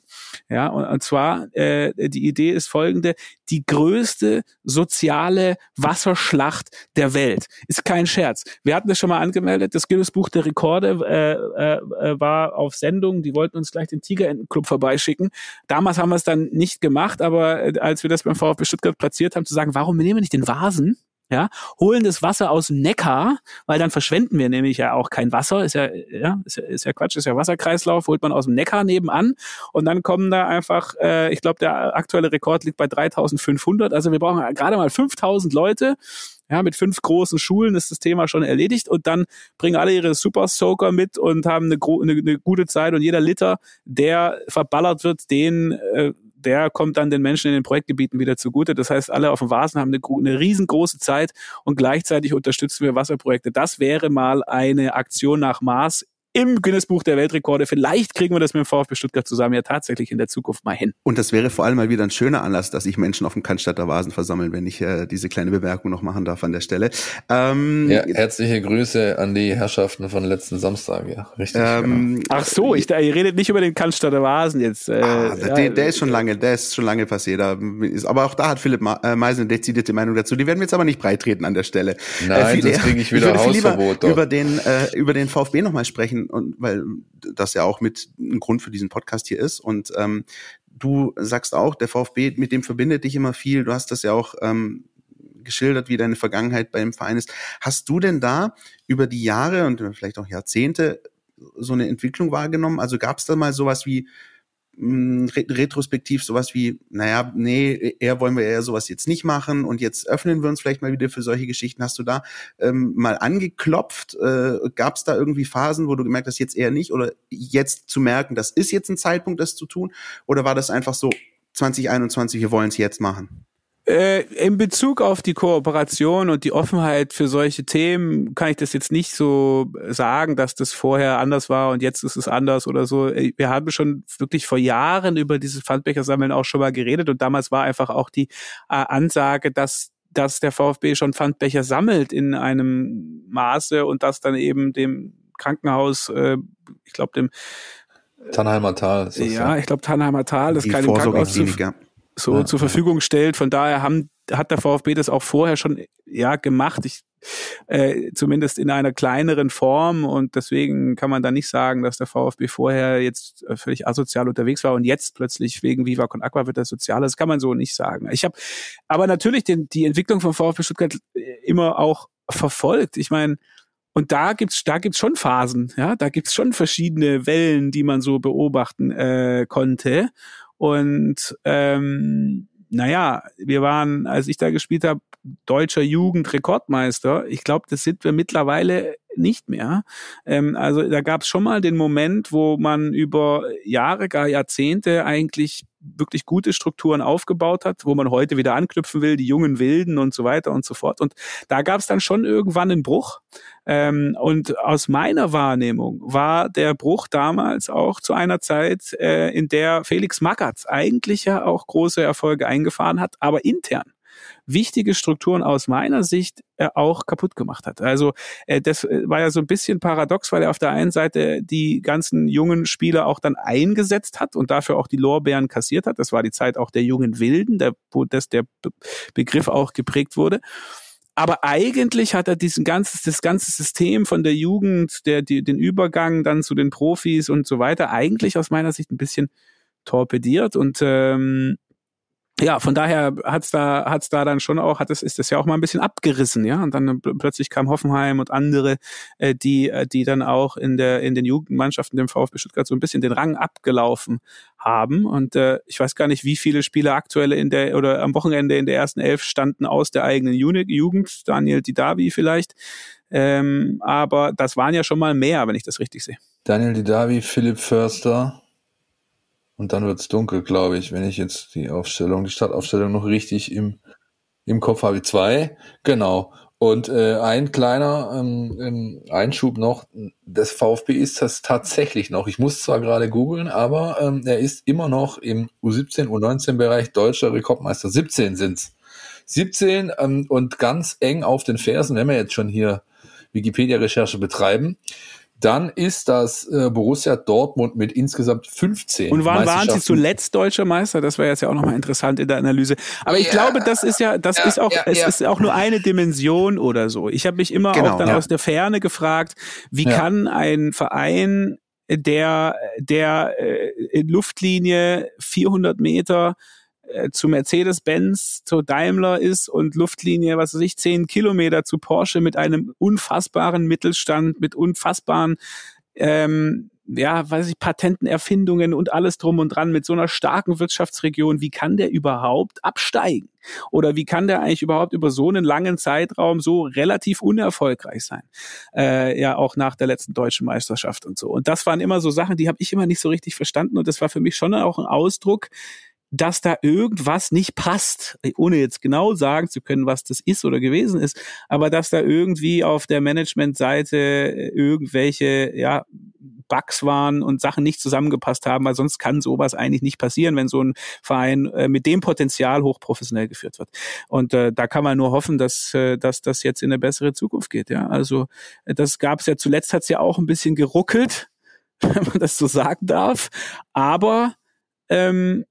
Ja, und, und zwar, äh, die Idee ist folgende, die größte soziale Wasserschlacht der Welt. Ist kein Scherz. Wir hatten das schon mal angemeldet, das Guinness Buch der Rekorde äh, äh, äh, war auf Sendung, die wollten uns gleich den Tigerentenclub vorbeischicken. Damals haben wir es dann nicht gemacht, aber äh, als wir das beim VfB Stuttgart platziert haben, zu sagen, warum nehmen wir nicht den Vasen? Ja, holen das Wasser aus dem Neckar, weil dann verschwenden wir nämlich ja auch kein Wasser, ist ja, ja, ist ja, ist ja Quatsch, ist ja Wasserkreislauf, holt man aus dem Neckar nebenan und dann kommen da einfach, äh, ich glaube, der aktuelle Rekord liegt bei 3500, also wir brauchen gerade mal 5000 Leute, ja, mit fünf großen Schulen ist das Thema schon erledigt und dann bringen alle ihre Super Soaker mit und haben eine, eine, eine gute Zeit und jeder Liter, der verballert wird, den äh, der kommt dann den Menschen in den Projektgebieten wieder zugute. Das heißt, alle auf dem Vasen haben eine, eine riesengroße Zeit und gleichzeitig unterstützen wir Wasserprojekte. Das wäre mal eine Aktion nach Maß im Guinness-Buch der Weltrekorde. Vielleicht kriegen wir das mit dem VfB Stuttgart zusammen ja tatsächlich in der Zukunft mal hin. Und das wäre vor allem mal wieder ein schöner Anlass, dass sich Menschen auf dem Cannstatter Vasen versammeln, wenn ich äh, diese kleine Bemerkung noch machen darf an der Stelle. Ähm, ja, herzliche Grüße an die Herrschaften von letzten Samstag, ja, richtig. Ähm, genau. Ach so, ich, ihr redet nicht über den Cannstatter Vasen jetzt. Äh, ah, ja, der, der, ist schon lange, der ist schon lange passiert. Aber auch da hat Philipp äh, Meisen eine dezidierte Meinung dazu. Die werden wir jetzt aber nicht breitreten an der Stelle. Nein, äh, sonst kriege ich wieder ich Hausverbot. Über den, äh, über den VfB nochmal sprechen und weil das ja auch mit ein Grund für diesen Podcast hier ist. Und ähm, du sagst auch, der VfB, mit dem verbindet dich immer viel. Du hast das ja auch ähm, geschildert, wie deine Vergangenheit beim Verein ist. Hast du denn da über die Jahre und vielleicht auch Jahrzehnte so eine Entwicklung wahrgenommen? Also gab es da mal sowas wie retrospektiv sowas wie, naja, nee, eher wollen wir eher sowas jetzt nicht machen und jetzt öffnen wir uns vielleicht mal wieder für solche Geschichten. Hast du da ähm, mal angeklopft? Äh, Gab es da irgendwie Phasen, wo du gemerkt hast, jetzt eher nicht oder jetzt zu merken, das ist jetzt ein Zeitpunkt, das zu tun? Oder war das einfach so 2021, wir wollen es jetzt machen? Äh, in Bezug auf die Kooperation und die Offenheit für solche Themen kann ich das jetzt nicht so sagen, dass das vorher anders war und jetzt ist es anders oder so. Äh, wir haben schon wirklich vor Jahren über dieses Pfandbechersammeln auch schon mal geredet und damals war einfach auch die äh, Ansage, dass dass der VfB schon Pfandbecher sammelt in einem Maße und das dann eben dem Krankenhaus, äh, ich glaube dem Tannheimer Tal. ja, ich glaube Tannheimer Tal, das kann im Krankenhaus zu, so ja, zur Verfügung stellt. Von daher haben, hat der VfB das auch vorher schon ja gemacht. Ich, äh, zumindest in einer kleineren Form und deswegen kann man da nicht sagen, dass der VfB vorher jetzt äh, völlig asozial unterwegs war und jetzt plötzlich wegen Viva Con Aqua wird er sozial. Das kann man so nicht sagen. Ich habe aber natürlich den, die Entwicklung vom VfB Stuttgart äh, immer auch verfolgt. Ich meine, und da gibt's da gibt's schon Phasen, ja, da gibt's schon verschiedene Wellen, die man so beobachten äh, konnte. Und ähm, naja, wir waren, als ich da gespielt habe, deutscher Jugendrekordmeister. Ich glaube, das sind wir mittlerweile nicht mehr. Ähm, also da gab es schon mal den Moment, wo man über Jahre, gar Jahrzehnte eigentlich wirklich gute Strukturen aufgebaut hat, wo man heute wieder anknüpfen will, die jungen Wilden und so weiter und so fort. Und da gab es dann schon irgendwann einen Bruch. Ähm, und aus meiner Wahrnehmung war der Bruch damals auch zu einer Zeit, äh, in der Felix Magath eigentlich ja auch große Erfolge eingefahren hat, aber intern wichtige Strukturen aus meiner Sicht äh, auch kaputt gemacht hat. Also äh, das äh, war ja so ein bisschen paradox, weil er auf der einen Seite die ganzen jungen Spieler auch dann eingesetzt hat und dafür auch die Lorbeeren kassiert hat. Das war die Zeit auch der jungen Wilden, der, wo das der Begriff auch geprägt wurde. Aber eigentlich hat er diesen ganzes, das ganze System von der Jugend, der, die, den Übergang dann zu den Profis und so weiter, eigentlich aus meiner Sicht ein bisschen torpediert und ähm, ja, von daher hat's da, hat's da dann schon auch, hat es, ist das ja auch mal ein bisschen abgerissen, ja. Und dann plötzlich kam Hoffenheim und andere, äh, die, äh, die dann auch in der, in den Jugendmannschaften dem VfB Stuttgart so ein bisschen den Rang abgelaufen haben. Und äh, ich weiß gar nicht, wie viele Spieler aktuell in der oder am Wochenende in der ersten Elf standen aus der eigenen Jugend. Daniel Didavi vielleicht. Ähm, aber das waren ja schon mal mehr, wenn ich das richtig sehe. Daniel Didavi, Philipp Förster, und dann wird's dunkel, glaube ich, wenn ich jetzt die Aufstellung, die Startaufstellung noch richtig im, im Kopf habe. Zwei, genau. Und äh, ein kleiner ähm, ähm Einschub noch, das VfB ist das tatsächlich noch. Ich muss zwar gerade googeln, aber ähm, er ist immer noch im U17, U19-Bereich deutscher Rekordmeister. 17 sind's. 17 ähm, und ganz eng auf den Fersen, wenn wir jetzt schon hier Wikipedia-Recherche betreiben. Dann ist das äh, Borussia Dortmund mit insgesamt 15. Und wann waren sie zuletzt deutscher Meister? Das wäre jetzt ja auch nochmal interessant in der Analyse. Aber ich ja, glaube, das ist ja, das ja, ist auch, ja, es ist auch nur eine Dimension oder so. Ich habe mich immer genau, auch dann aus der Ferne gefragt, wie kann ein Verein, der, der äh, in Luftlinie 400 Meter äh, zu Mercedes-Benz, zu Daimler ist und Luftlinie, was weiß ich, zehn Kilometer zu Porsche mit einem unfassbaren Mittelstand, mit unfassbaren ähm, ja, weiß ich, Patenten, Erfindungen und alles drum und dran mit so einer starken Wirtschaftsregion, wie kann der überhaupt absteigen? Oder wie kann der eigentlich überhaupt über so einen langen Zeitraum so relativ unerfolgreich sein? Äh, ja, auch nach der letzten deutschen Meisterschaft und so. Und das waren immer so Sachen, die habe ich immer nicht so richtig verstanden. Und das war für mich schon auch ein Ausdruck, dass da irgendwas nicht passt, ohne jetzt genau sagen zu können, was das ist oder gewesen ist, aber dass da irgendwie auf der Managementseite irgendwelche, ja, Bugs waren und Sachen nicht zusammengepasst haben, weil sonst kann sowas eigentlich nicht passieren, wenn so ein Verein äh, mit dem Potenzial hochprofessionell geführt wird. Und äh, da kann man nur hoffen, dass, äh, dass das jetzt in eine bessere Zukunft geht. Ja, also das gab es ja zuletzt hat es ja auch ein bisschen geruckelt, wenn man das so sagen darf. Aber ähm,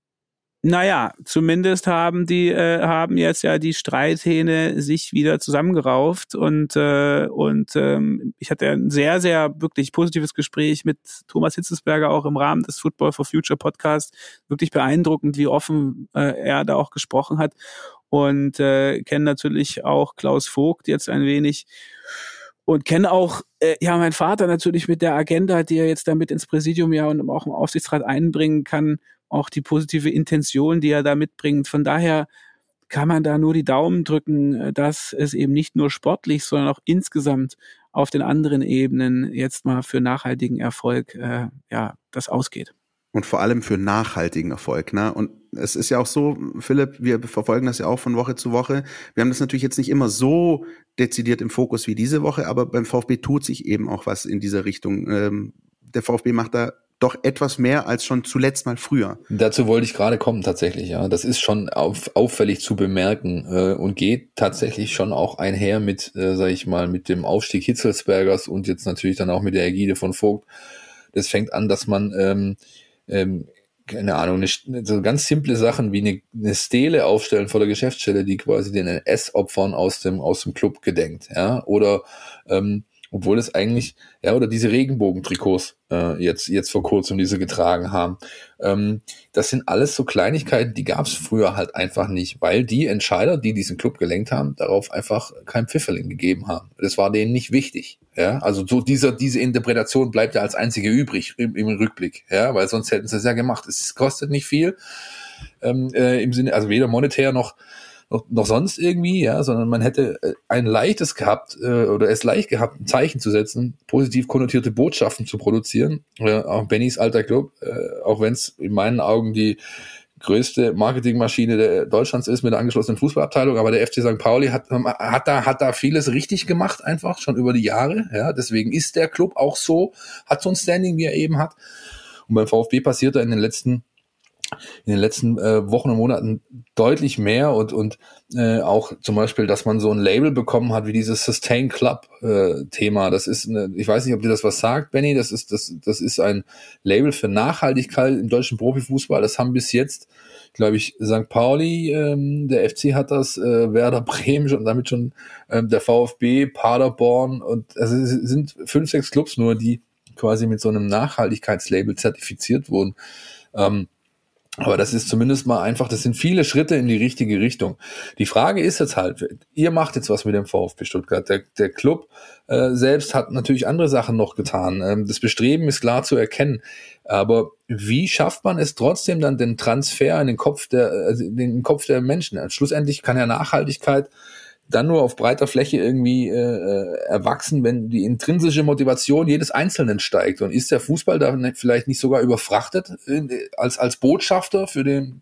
naja, zumindest haben die äh, haben jetzt ja die Streithähne sich wieder zusammengerauft und äh, und ähm, ich hatte ein sehr sehr wirklich positives Gespräch mit Thomas Hitzesberger auch im Rahmen des Football for Future Podcast. Wirklich beeindruckend, wie offen äh, er da auch gesprochen hat und äh, kenne natürlich auch Klaus Vogt jetzt ein wenig und kenne auch äh, ja mein Vater natürlich mit der Agenda, die er jetzt damit ins Präsidium ja und auch im Aufsichtsrat einbringen kann auch die positive Intention, die er da mitbringt. Von daher kann man da nur die Daumen drücken, äh, dass es eben nicht nur sportlich, sondern auch insgesamt auf den anderen Ebenen jetzt mal für nachhaltigen Erfolg äh, ja das ausgeht. Und vor allem für nachhaltigen Erfolg. Ne? Und es ist ja auch so, Philipp, wir verfolgen das ja auch von Woche zu Woche. Wir haben das natürlich jetzt nicht immer so dezidiert im Fokus wie diese Woche, aber beim VfB tut sich eben auch was in dieser Richtung. Ähm, der VfB macht da doch etwas mehr als schon zuletzt mal früher. Dazu wollte ich gerade kommen tatsächlich, ja. Das ist schon auf, auffällig zu bemerken äh, und geht tatsächlich schon auch einher mit, äh, sag ich mal, mit dem Aufstieg Hitzelsbergers und jetzt natürlich dann auch mit der Ägide von Vogt. Das fängt an, dass man ähm, ähm, keine Ahnung, eine, so ganz simple Sachen wie eine, eine Stele aufstellen vor der Geschäftsstelle, die quasi den NS-Opfern aus dem, aus dem Club gedenkt, ja, oder ähm, obwohl es eigentlich, ja, oder diese Regenbogentrikots äh, jetzt, jetzt vor kurzem diese getragen haben. Ähm, das sind alles so Kleinigkeiten, die gab es früher halt einfach nicht, weil die Entscheider, die diesen Club gelenkt haben, darauf einfach kein Pfifferling gegeben haben. Das war denen nicht wichtig. Ja, also so dieser, diese Interpretation bleibt ja als einzige übrig im, im Rückblick, ja, weil sonst hätten sie es ja gemacht. Es kostet nicht viel ähm, äh, im Sinne, also weder monetär noch noch, noch sonst irgendwie, ja, sondern man hätte äh, ein leichtes gehabt äh, oder es leicht gehabt, ein Zeichen zu setzen, positiv konnotierte Botschaften zu produzieren. Äh, auch Bennys alter Club, äh, auch wenn es in meinen Augen die größte Marketingmaschine der Deutschlands ist mit der angeschlossenen Fußballabteilung, aber der FC St. Pauli hat, hat da, hat da vieles richtig gemacht, einfach schon über die Jahre, ja, deswegen ist der Club auch so, hat so ein Standing, wie er eben hat. Und beim VfB passiert da in den letzten in den letzten äh, Wochen und Monaten deutlich mehr und, und äh, auch zum Beispiel, dass man so ein Label bekommen hat wie dieses Sustain Club äh, Thema. Das ist, eine, ich weiß nicht, ob dir das was sagt, Benny. Das ist, das, das ist ein Label für Nachhaltigkeit im deutschen Profifußball. Das haben bis jetzt, glaube ich, St. Pauli, ähm, der FC hat das, äh, Werder Bremen und damit schon ähm, der VfB, Paderborn und also es sind fünf, sechs Clubs nur, die quasi mit so einem Nachhaltigkeitslabel zertifiziert wurden. Ähm, aber das ist zumindest mal einfach, das sind viele Schritte in die richtige Richtung. Die Frage ist jetzt halt, ihr macht jetzt was mit dem VfB Stuttgart. Der, der Club äh, selbst hat natürlich andere Sachen noch getan. Ähm, das Bestreben ist klar zu erkennen. Aber wie schafft man es trotzdem dann den Transfer in den Kopf der, also in den Kopf der Menschen? Schlussendlich kann ja Nachhaltigkeit dann nur auf breiter Fläche irgendwie äh, äh, erwachsen, wenn die intrinsische Motivation jedes Einzelnen steigt. Und ist der Fußball da vielleicht nicht sogar überfrachtet äh, als, als Botschafter für den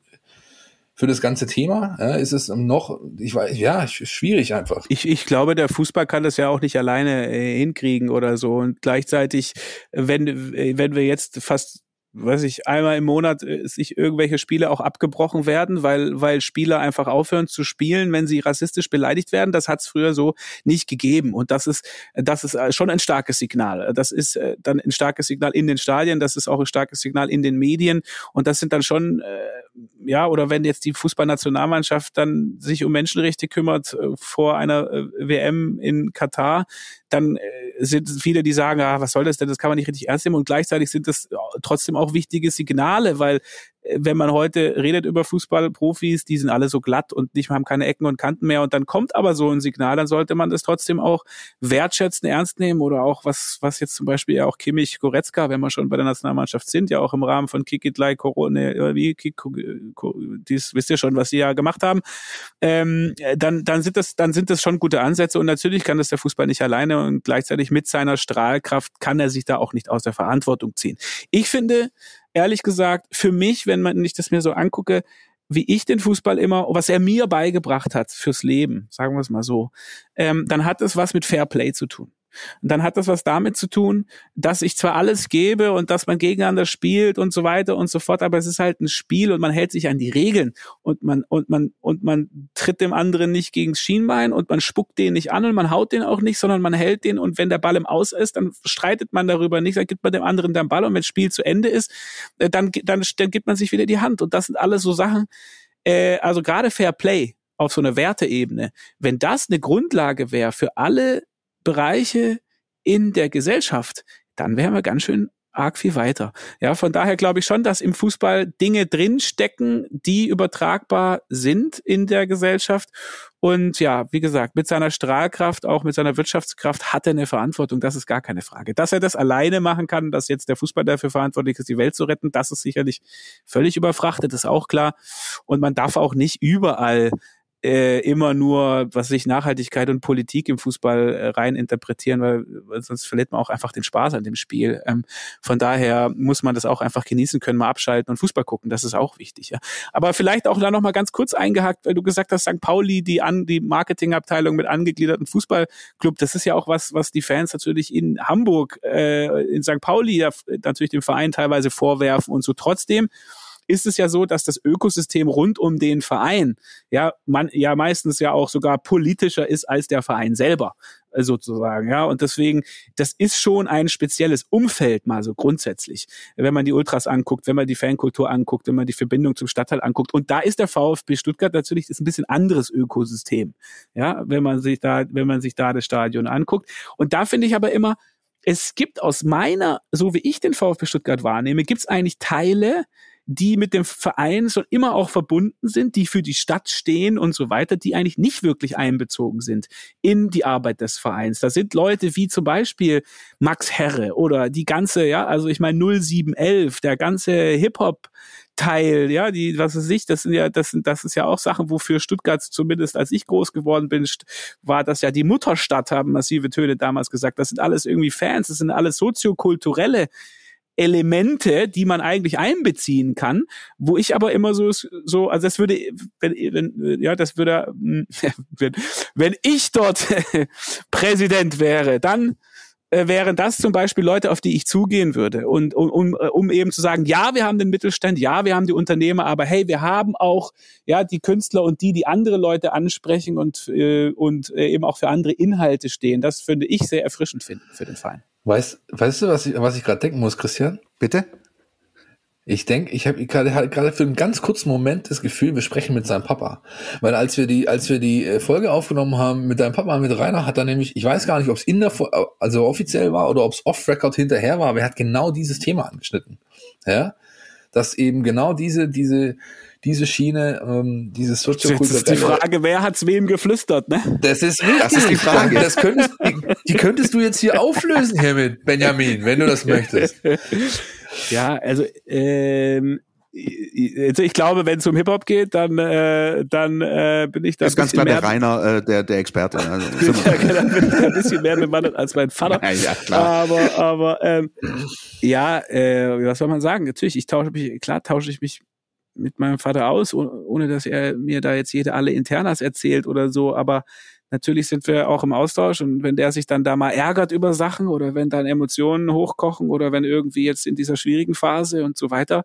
für das ganze Thema? Ja, ist es noch, ich weiß, ja, schwierig einfach. Ich, ich glaube, der Fußball kann das ja auch nicht alleine äh, hinkriegen oder so. Und gleichzeitig, wenn, wenn wir jetzt fast weiß ich, einmal im Monat äh, sich irgendwelche Spiele auch abgebrochen werden, weil, weil Spieler einfach aufhören zu spielen, wenn sie rassistisch beleidigt werden. Das hat es früher so nicht gegeben. Und das ist, das ist äh, schon ein starkes Signal. Das ist äh, dann ein starkes Signal in den Stadien, das ist auch ein starkes Signal in den Medien. Und das sind dann schon, ja, oder wenn jetzt die Fußballnationalmannschaft dann sich um Menschenrechte kümmert vor einer WM in Katar, dann sind viele, die sagen, ah, was soll das denn, das kann man nicht richtig ernst nehmen. Und gleichzeitig sind das trotzdem auch wichtige Signale, weil äh, wenn man heute redet über Fußballprofis, die sind alle so glatt und nicht haben keine Ecken und Kanten mehr. Und dann kommt aber so ein Signal, dann sollte man das trotzdem auch wertschätzen, ernst nehmen oder auch was, was jetzt zum Beispiel ja auch Kimmich Goretzka, wenn wir schon bei der Nationalmannschaft sind, ja auch im Rahmen von Kick It Like Corona, wie Kick, dies wisst ihr schon, was sie ja gemacht haben, ähm, dann, dann sind das, dann sind das schon gute Ansätze. Und natürlich kann das der Fußball nicht alleine. Und gleichzeitig mit seiner Strahlkraft kann er sich da auch nicht aus der Verantwortung ziehen. Ich finde, ehrlich gesagt, für mich, wenn man nicht das mir so angucke, wie ich den Fußball immer, was er mir beigebracht hat fürs Leben, sagen wir es mal so, ähm, dann hat es was mit Fair Play zu tun. Und dann hat das was damit zu tun, dass ich zwar alles gebe und dass man gegeneinander spielt und so weiter und so fort, aber es ist halt ein Spiel und man hält sich an die Regeln und man und man und man tritt dem anderen nicht gegens Schienbein und man spuckt den nicht an und man haut den auch nicht, sondern man hält den und wenn der Ball im Aus ist, dann streitet man darüber nicht, dann gibt man dem anderen den Ball und wenn das Spiel zu Ende ist, äh, dann dann, dann gibt man sich wieder die Hand und das sind alles so Sachen, äh, also gerade Fair Play auf so einer Werteebene, wenn das eine Grundlage wäre für alle Bereiche in der Gesellschaft, dann wären wir ganz schön arg viel weiter. Ja, von daher glaube ich schon, dass im Fußball Dinge drinstecken, die übertragbar sind in der Gesellschaft. Und ja, wie gesagt, mit seiner Strahlkraft, auch mit seiner Wirtschaftskraft hat er eine Verantwortung. Das ist gar keine Frage. Dass er das alleine machen kann, dass jetzt der Fußball dafür verantwortlich ist, die Welt zu retten, das ist sicherlich völlig überfrachtet, ist auch klar. Und man darf auch nicht überall äh, immer nur, was sich Nachhaltigkeit und Politik im Fußball äh, rein interpretieren, weil, weil sonst verliert man auch einfach den Spaß an dem Spiel. Ähm, von daher muss man das auch einfach genießen können, mal abschalten und Fußball gucken. Das ist auch wichtig. Ja. Aber vielleicht auch da noch mal ganz kurz eingehakt, weil du gesagt hast, St. Pauli, die an die Marketingabteilung mit angegliederten Fußballclub, das ist ja auch was, was die Fans natürlich in Hamburg, äh, in St. Pauli ja, natürlich dem Verein teilweise vorwerfen und so. Trotzdem ist es ja so, dass das Ökosystem rund um den Verein ja man ja meistens ja auch sogar politischer ist als der Verein selber äh, sozusagen, ja. Und deswegen, das ist schon ein spezielles Umfeld mal so grundsätzlich. Wenn man die Ultras anguckt, wenn man die Fankultur anguckt, wenn man die Verbindung zum Stadtteil anguckt. Und da ist der VfB Stuttgart natürlich ist ein bisschen anderes Ökosystem, ja, wenn man sich da, wenn man sich da das Stadion anguckt. Und da finde ich aber immer, es gibt aus meiner, so wie ich den VfB Stuttgart wahrnehme, gibt es eigentlich Teile, die mit dem Verein schon immer auch verbunden sind, die für die Stadt stehen und so weiter, die eigentlich nicht wirklich einbezogen sind in die Arbeit des Vereins. Da sind Leute wie zum Beispiel Max Herre oder die ganze, ja, also ich meine 0711, der ganze Hip-Hop Teil, ja, die, was weiß ich, das sind ja, das sind, das ist ja auch Sachen, wofür Stuttgart zumindest, als ich groß geworden bin, war das ja die Mutterstadt, haben massive Töne damals gesagt. Das sind alles irgendwie Fans, das sind alles soziokulturelle Elemente, die man eigentlich einbeziehen kann, wo ich aber immer so, so, also das würde, wenn, wenn ja, das würde, wenn, wenn ich dort Präsident wäre, dann äh, wären das zum Beispiel Leute, auf die ich zugehen würde. Und um, um, um eben zu sagen, ja, wir haben den Mittelstand, ja, wir haben die Unternehmer, aber hey, wir haben auch ja die Künstler und die, die andere Leute ansprechen und, äh, und äh, eben auch für andere Inhalte stehen. Das finde ich sehr erfrischend finden für den Verein. Weißt, weißt du, was ich, was ich gerade denken muss, Christian? Bitte? Ich denke, ich habe gerade gerade für einen ganz kurzen Moment das Gefühl, wir sprechen mit seinem Papa, weil als wir die als wir die äh, Folge aufgenommen haben mit deinem Papa mit Rainer hat er nämlich, ich weiß gar nicht, ob es in der also offiziell war oder ob es off Record hinterher war, aber er hat genau dieses Thema angeschnitten, ja, dass eben genau diese diese diese Schiene, ähm, dieses soziokulturelle. Das ist die Frage, wer hat's wem geflüstert, ne? Das ist richtig. Das ist die Frage. Das könntest, die, die könntest du jetzt hier auflösen hiermit, Benjamin, wenn du das möchtest. Ja, also ähm, also ich glaube, wenn es um Hip Hop geht, dann äh, dann äh, bin ich da. Das ist ganz klar der Rainer, äh, der der Experte. Also, ja, genau, dann bin ich ein bisschen mehr bewandert als mein Vater. Ja, ja klar. Aber aber ähm, ja, äh, was soll man sagen? Natürlich, ich tausche mich klar tausche ich mich mit meinem Vater aus, ohne dass er mir da jetzt jede alle Internas erzählt oder so. Aber natürlich sind wir auch im Austausch und wenn der sich dann da mal ärgert über Sachen oder wenn dann Emotionen hochkochen oder wenn irgendwie jetzt in dieser schwierigen Phase und so weiter,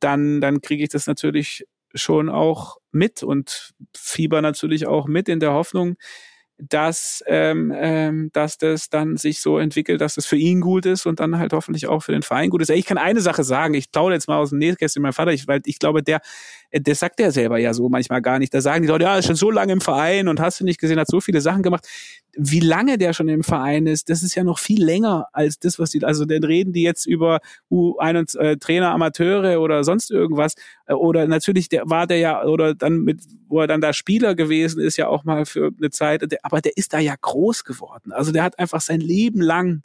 dann, dann kriege ich das natürlich schon auch mit und fieber natürlich auch mit in der Hoffnung, dass, ähm, ähm, dass das dann sich so entwickelt, dass es das für ihn gut ist und dann halt hoffentlich auch für den Verein gut ist. Ich kann eine Sache sagen, ich plaudere jetzt mal aus dem Nähkästchen mein Vater, ich, weil ich glaube, der, das sagt er selber ja so manchmal gar nicht. Da sagen die Leute, ja, ist schon so lange im Verein und hast du nicht gesehen, hat so viele Sachen gemacht wie lange der schon im Verein ist, das ist ja noch viel länger als das, was die, also dann reden die jetzt über U21 äh, Trainer, Amateure oder sonst irgendwas. Äh, oder natürlich der, war der ja, oder dann mit, wo er dann da Spieler gewesen ist, ja auch mal für eine Zeit, aber der ist da ja groß geworden. Also der hat einfach sein Leben lang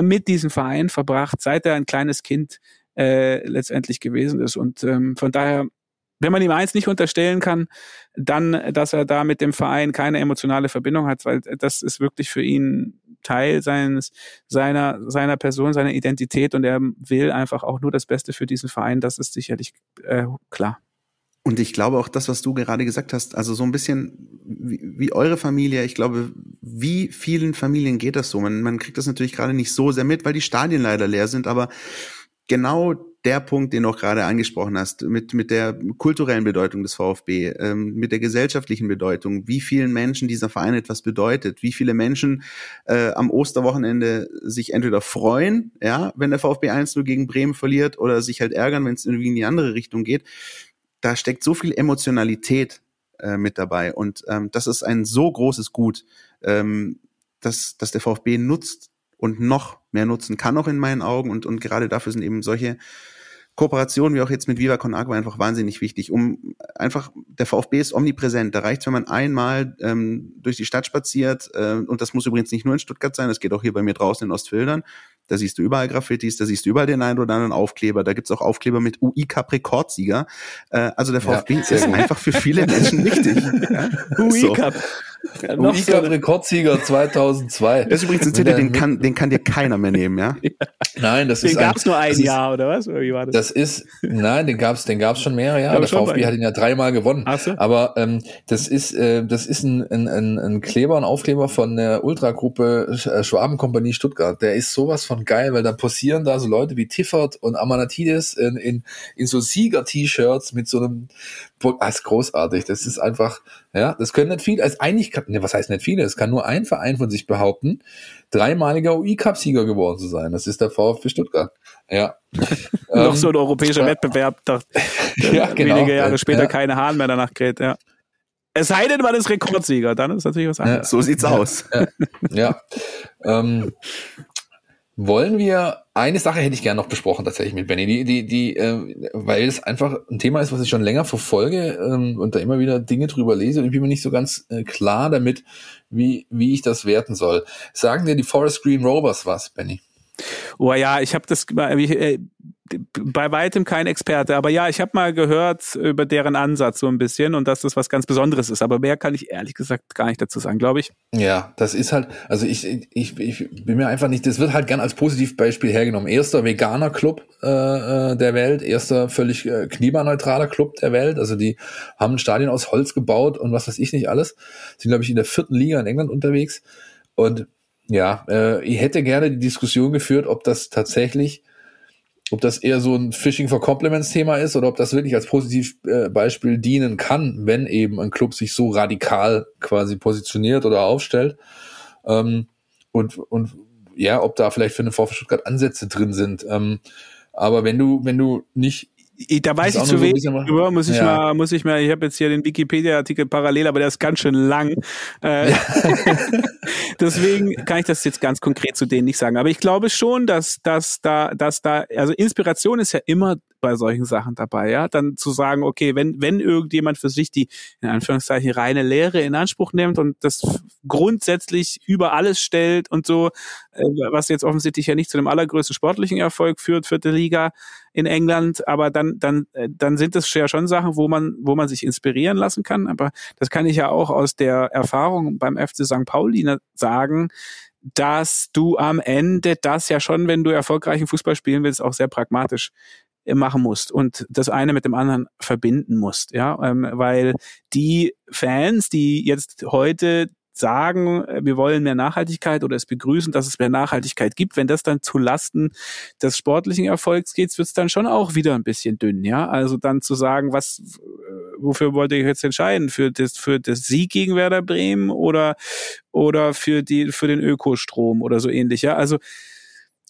mit diesem Verein verbracht, seit er ein kleines Kind äh, letztendlich gewesen ist. Und ähm, von daher wenn man ihm eins nicht unterstellen kann, dann, dass er da mit dem Verein keine emotionale Verbindung hat, weil das ist wirklich für ihn Teil seines, seiner, seiner Person, seiner Identität und er will einfach auch nur das Beste für diesen Verein. Das ist sicherlich äh, klar. Und ich glaube auch das, was du gerade gesagt hast, also so ein bisschen wie, wie eure Familie, ich glaube, wie vielen Familien geht das so? Man, man kriegt das natürlich gerade nicht so sehr mit, weil die Stadien leider leer sind, aber genau der Punkt, den du auch gerade angesprochen hast, mit, mit der kulturellen Bedeutung des VfB, ähm, mit der gesellschaftlichen Bedeutung, wie vielen Menschen dieser Verein etwas bedeutet, wie viele Menschen äh, am Osterwochenende sich entweder freuen, ja, wenn der VfB 1-0 gegen Bremen verliert, oder sich halt ärgern, wenn es irgendwie in die andere Richtung geht. Da steckt so viel Emotionalität äh, mit dabei. Und ähm, das ist ein so großes Gut, ähm, dass, dass der VfB nutzt und noch mehr nutzen kann, auch in meinen Augen. Und, und gerade dafür sind eben solche Kooperationen wie auch jetzt mit Viva Con Agua einfach wahnsinnig wichtig, um einfach, der VfB ist omnipräsent. Da reicht wenn man einmal ähm, durch die Stadt spaziert, äh, und das muss übrigens nicht nur in Stuttgart sein, das geht auch hier bei mir draußen in Ostfildern, da siehst du überall Graffitis, da siehst du überall den einen oder anderen Aufkleber. Da gibt's auch Aufkleber mit UI Cup Rekordsieger. Äh, also der VfB ja, ist einfach für viele Menschen wichtig. ja? UI so. Cup. Ja, UI so Rekordsieger 2002. Das ist übrigens ein Titel, den kann, den kann dir keiner mehr nehmen, ja? Nein, das den ist. Den gab's ein, nur ein Jahr, ist, oder was? Oder wie war das? das ist, nein, den gab's, den gab's schon mehrere Jahre. Der VfB hat ihn ja dreimal gewonnen. Ach so. Aber ähm, das ist, äh, das ist ein, ein, ein, ein Kleber, ein Aufkleber von der Ultragruppe äh, Schwabenkompanie Stuttgart. Der ist sowas von geil, weil dann passieren da so Leute wie Tiffert und Amanatidis in, in, in so Sieger-T-Shirts mit so einem, das ah, ist großartig. Das ist einfach, ja, das können nicht viele, also eigentlich, kann, ne, was heißt nicht viele, es kann nur ein Verein von sich behaupten, dreimaliger UI-Cup-Sieger geworden zu sein. Das ist der VfB Stuttgart. Ja. Noch ähm, so ein europäischer Wettbewerb, da ja, genau. wenige Jahre später ja. keine Hahn mehr danach kräht, ja. Es sei denn, man ist Rekordsieger, dann ist natürlich was anderes. Ja, so sieht's aus. Ja. ja. Ähm, wollen wir, eine Sache hätte ich gerne noch besprochen tatsächlich mit Benny, die, die, die, äh, weil es einfach ein Thema ist, was ich schon länger verfolge ähm, und da immer wieder Dinge drüber lese und ich bin mir nicht so ganz äh, klar damit, wie, wie ich das werten soll. Sagen dir die Forest Green Rovers was, Benny? Oh ja, ich habe das äh, bei weitem kein Experte, aber ja, ich habe mal gehört über deren Ansatz so ein bisschen und dass das was ganz Besonderes ist. Aber mehr kann ich ehrlich gesagt gar nicht dazu sagen, glaube ich. Ja, das ist halt, also ich, ich, ich bin mir einfach nicht, das wird halt gern als Positivbeispiel hergenommen. Erster veganer Club äh, äh der Welt, erster völlig äh, klimaneutraler Club der Welt. Also die haben ein Stadion aus Holz gebaut und was weiß ich nicht alles. Sind, glaube ich, in der vierten Liga in England unterwegs. Und ja, äh, ich hätte gerne die Diskussion geführt, ob das tatsächlich, ob das eher so ein Phishing for Compliments Thema ist oder ob das wirklich als Positivbeispiel äh, dienen kann, wenn eben ein Club sich so radikal quasi positioniert oder aufstellt. Ähm, und, und ja, ob da vielleicht für eine VfB Stuttgart Ansätze drin sind. Ähm, aber wenn du, wenn du nicht da weiß ich zu wenig drüber, muss ich ja. mal, muss ich mal, ich habe jetzt hier den Wikipedia-Artikel parallel, aber der ist ganz schön lang. Äh, ja. deswegen kann ich das jetzt ganz konkret zu denen nicht sagen. Aber ich glaube schon, dass, dass da, dass da, also Inspiration ist ja immer bei solchen Sachen dabei, ja, dann zu sagen, okay, wenn, wenn irgendjemand für sich die, in Anführungszeichen, reine Lehre in Anspruch nimmt und das grundsätzlich über alles stellt und so, äh, was jetzt offensichtlich ja nicht zu dem allergrößten sportlichen Erfolg führt, vierte Liga in England, aber dann, dann, äh, dann sind das ja schon Sachen, wo man, wo man sich inspirieren lassen kann, aber das kann ich ja auch aus der Erfahrung beim FC St. Pauli sagen, dass du am Ende das ja schon, wenn du erfolgreichen Fußball spielen willst, auch sehr pragmatisch machen musst und das eine mit dem anderen verbinden musst, ja, ähm, weil die Fans, die jetzt heute sagen, wir wollen mehr Nachhaltigkeit oder es begrüßen, dass es mehr Nachhaltigkeit gibt. Wenn das dann zu Lasten des sportlichen Erfolgs geht, wird es dann schon auch wieder ein bisschen dünn, ja. Also dann zu sagen, was, wofür wollt ihr jetzt entscheiden? Für das, für das Sieg gegen Werder Bremen oder, oder für die, für den Ökostrom oder so ähnlich, ja. Also,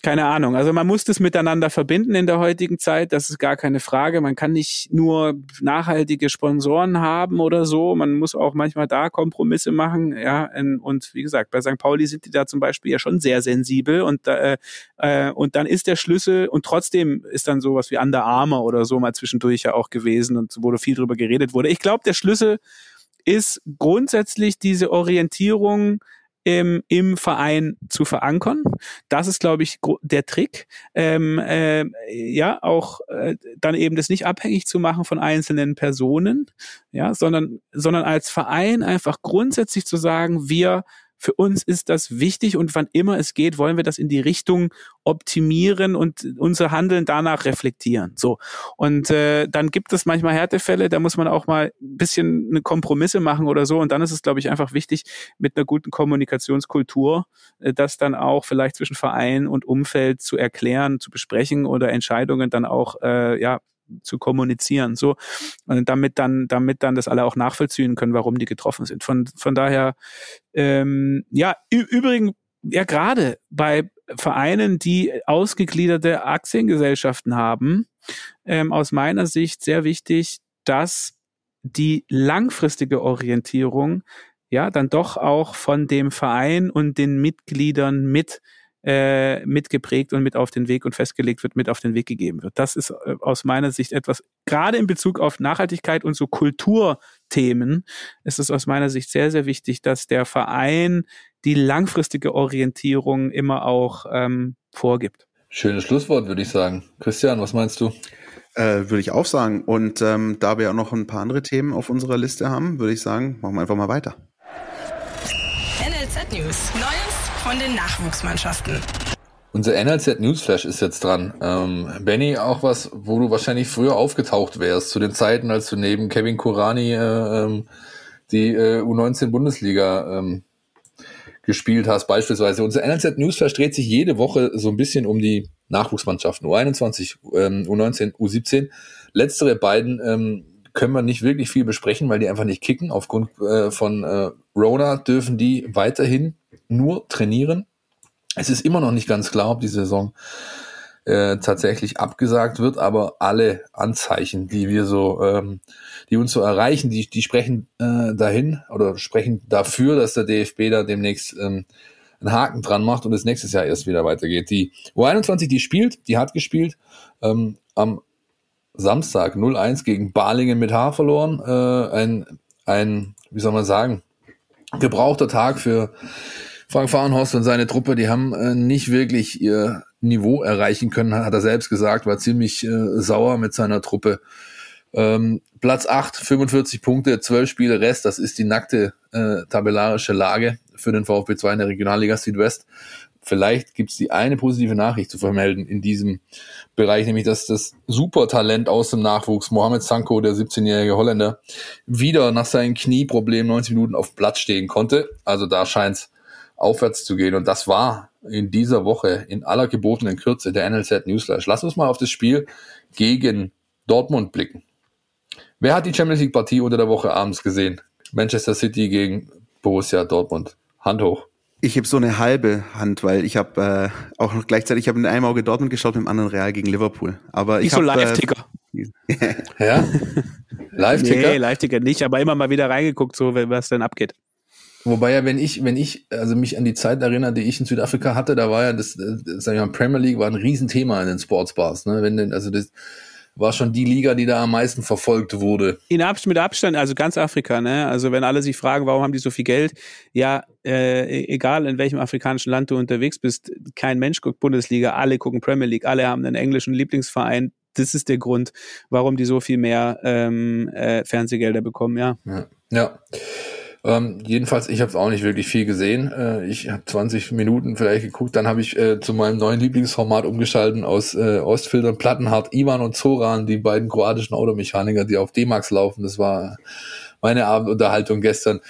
keine Ahnung. Also man muss das miteinander verbinden in der heutigen Zeit. Das ist gar keine Frage. Man kann nicht nur nachhaltige Sponsoren haben oder so. Man muss auch manchmal da Kompromisse machen. Ja, und wie gesagt, bei St. Pauli sind die da zum Beispiel ja schon sehr sensibel und äh, äh, und dann ist der Schlüssel und trotzdem ist dann sowas wie Under Armour oder so mal zwischendurch ja auch gewesen und wo viel drüber geredet wurde. Ich glaube, der Schlüssel ist grundsätzlich diese Orientierung ähm, im Verein zu verankern. Das ist, glaube ich, der Trick. Ähm, äh, ja, auch äh, dann eben das nicht abhängig zu machen von einzelnen Personen, ja, sondern, sondern als Verein einfach grundsätzlich zu sagen, wir für uns ist das wichtig und wann immer es geht, wollen wir das in die Richtung optimieren und unser Handeln danach reflektieren. So. Und äh, dann gibt es manchmal Härtefälle, da muss man auch mal ein bisschen eine Kompromisse machen oder so. Und dann ist es, glaube ich, einfach wichtig, mit einer guten Kommunikationskultur, äh, das dann auch vielleicht zwischen Verein und Umfeld zu erklären, zu besprechen oder Entscheidungen dann auch äh, ja zu kommunizieren, so damit dann, damit dann das alle auch nachvollziehen können, warum die getroffen sind. Von von daher, ähm, ja, übrigens ja gerade bei Vereinen, die ausgegliederte Aktiengesellschaften haben, ähm, aus meiner Sicht sehr wichtig, dass die langfristige Orientierung ja dann doch auch von dem Verein und den Mitgliedern mit äh, mitgeprägt und mit auf den Weg und festgelegt wird, mit auf den Weg gegeben wird. Das ist äh, aus meiner Sicht etwas, gerade in Bezug auf Nachhaltigkeit und so Kulturthemen, ist es aus meiner Sicht sehr, sehr wichtig, dass der Verein die langfristige Orientierung immer auch ähm, vorgibt. Schönes Schlusswort, würde ich sagen. Christian, was meinst du? Äh, würde ich auch sagen. Und ähm, da wir auch noch ein paar andere Themen auf unserer Liste haben, würde ich sagen, machen wir einfach mal weiter. NLZ News. Von den Nachwuchsmannschaften. Unser NLZ Newsflash ist jetzt dran. Ähm, Benny, auch was, wo du wahrscheinlich früher aufgetaucht wärst, zu den Zeiten, als du neben Kevin Kurani äh, ähm, die äh, U19 Bundesliga ähm, gespielt hast, beispielsweise. Unser NLZ Newsflash dreht sich jede Woche so ein bisschen um die Nachwuchsmannschaften, U21, ähm, U19, U17. Letztere beiden ähm, können wir nicht wirklich viel besprechen, weil die einfach nicht kicken. Aufgrund äh, von äh, Rona dürfen die weiterhin nur trainieren. Es ist immer noch nicht ganz klar, ob die Saison äh, tatsächlich abgesagt wird, aber alle Anzeichen, die wir so, ähm, die uns so erreichen, die, die sprechen äh, dahin oder sprechen dafür, dass der DFB da demnächst ähm, einen Haken dran macht und es nächstes Jahr erst wieder weitergeht. Die U21, die spielt, die hat gespielt, ähm, am Samstag 0-1 gegen Balingen mit Haar verloren. Äh, ein, ein, wie soll man sagen, gebrauchter Tag für Frank Fahrenhorst und seine Truppe, die haben äh, nicht wirklich ihr Niveau erreichen können, hat er selbst gesagt, war ziemlich äh, sauer mit seiner Truppe. Ähm, Platz 8, 45 Punkte, 12 Spiele Rest, das ist die nackte äh, tabellarische Lage für den VfB 2 in der Regionalliga Südwest. Vielleicht gibt es die eine positive Nachricht zu vermelden in diesem Bereich, nämlich dass das Supertalent aus dem Nachwuchs, Mohamed Sanko, der 17-jährige Holländer, wieder nach seinem Knieproblem 90 Minuten auf Platz stehen konnte. Also da scheint es aufwärts zu gehen. Und das war in dieser Woche in aller gebotenen Kürze der NLZ Newsflash. Lass uns mal auf das Spiel gegen Dortmund blicken. Wer hat die Champions League Partie unter der Woche abends gesehen? Manchester City gegen Borussia Dortmund. Hand hoch. Ich habe so eine halbe Hand, weil ich habe äh, auch noch gleichzeitig, ich habe in einem Auge Dortmund geschaut, mit dem anderen Real gegen Liverpool. Aber ich, ich so hab, Live-Ticker. Äh, ja? Live-Ticker? Nee, Live-Ticker nicht, aber immer mal wieder reingeguckt, so was denn abgeht. Wobei ja, wenn ich, wenn ich, also mich an die Zeit erinnere, die ich in Südafrika hatte, da war ja das, das sag ich mal, Premier League war ein Riesenthema in den Sportsbars, ne? Wenn denn, also das war schon die Liga, die da am meisten verfolgt wurde. In Abstand, mit Abstand, also ganz Afrika, ne? Also wenn alle sich fragen, warum haben die so viel Geld? Ja, äh, egal in welchem afrikanischen Land du unterwegs bist, kein Mensch guckt Bundesliga, alle gucken Premier League, alle haben einen englischen Lieblingsverein. Das ist der Grund, warum die so viel mehr ähm, äh, Fernsehgelder bekommen, ja. Ja. ja. Ähm, jedenfalls, ich habe auch nicht wirklich viel gesehen. Äh, ich habe 20 Minuten vielleicht geguckt, dann habe ich äh, zu meinem neuen Lieblingsformat umgeschalten aus äh, Ostfiltern Plattenhardt, Ivan und Zoran, die beiden kroatischen Automechaniker, die auf D-Max laufen. Das war meine Abendunterhaltung gestern.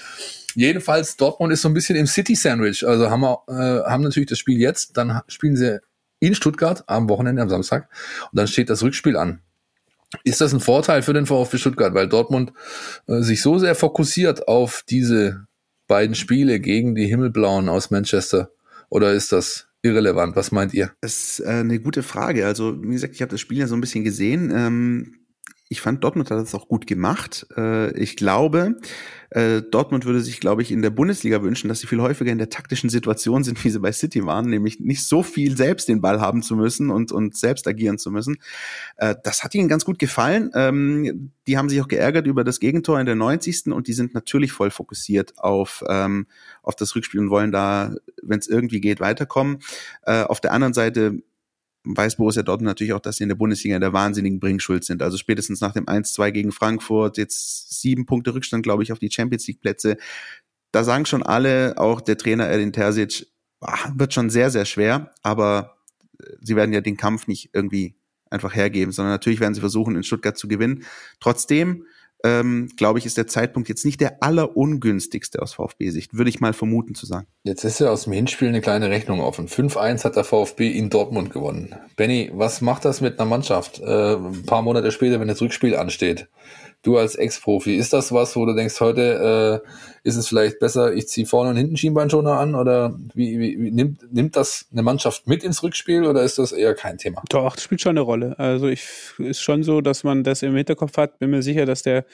Jedenfalls, Dortmund ist so ein bisschen im City-Sandwich. Also haben wir, äh, haben natürlich das Spiel jetzt, dann spielen sie in Stuttgart am Wochenende, am Samstag. Und dann steht das Rückspiel an. Ist das ein Vorteil für den VfB Stuttgart, weil Dortmund äh, sich so sehr fokussiert auf diese beiden Spiele gegen die Himmelblauen aus Manchester? Oder ist das irrelevant? Was meint ihr? Das ist äh, eine gute Frage. Also, wie gesagt, ich habe das Spiel ja so ein bisschen gesehen. Ähm, ich fand, Dortmund hat das auch gut gemacht. Äh, ich glaube, äh, Dortmund würde sich, glaube ich, in der Bundesliga wünschen, dass sie viel häufiger in der taktischen Situation sind, wie sie bei City waren, nämlich nicht so viel selbst den Ball haben zu müssen und, und selbst agieren zu müssen. Äh, das hat ihnen ganz gut gefallen. Ähm, die haben sich auch geärgert über das Gegentor in der 90. und die sind natürlich voll fokussiert auf, ähm, auf das Rückspiel und wollen da, wenn es irgendwie geht, weiterkommen. Auf der anderen Seite weiß Borussia Dortmund natürlich auch, dass sie in der Bundesliga in der wahnsinnigen Bringschuld sind. Also spätestens nach dem 1-2 gegen Frankfurt, jetzt sieben Punkte Rückstand, glaube ich, auf die Champions League Plätze. Da sagen schon alle, auch der Trainer Edin Terzic, wird schon sehr, sehr schwer, aber äh, sie werden ja den Kampf nicht irgendwie einfach hergeben, sondern natürlich werden sie versuchen, in Stuttgart zu gewinnen. Trotzdem ähm, glaube ich, ist der Zeitpunkt jetzt nicht der allerungünstigste aus VfB-Sicht, würde ich mal vermuten zu sagen. Jetzt ist ja aus dem Hinspiel eine kleine Rechnung offen. 5-1 hat der VfB in Dortmund gewonnen. Benny, was macht das mit einer Mannschaft äh, ein paar Monate später, wenn das Rückspiel ansteht? Du als Ex-Profi, ist das was, wo du denkst, heute äh, ist es vielleicht besser, ich ziehe vorne und hinten Schienbeinschoner an oder wie, wie, wie nimmt, nimmt das eine Mannschaft mit ins Rückspiel oder ist das eher kein Thema? Doch, das spielt schon eine Rolle. Also ich ist schon so, dass man das im Hinterkopf hat. Bin mir sicher, dass der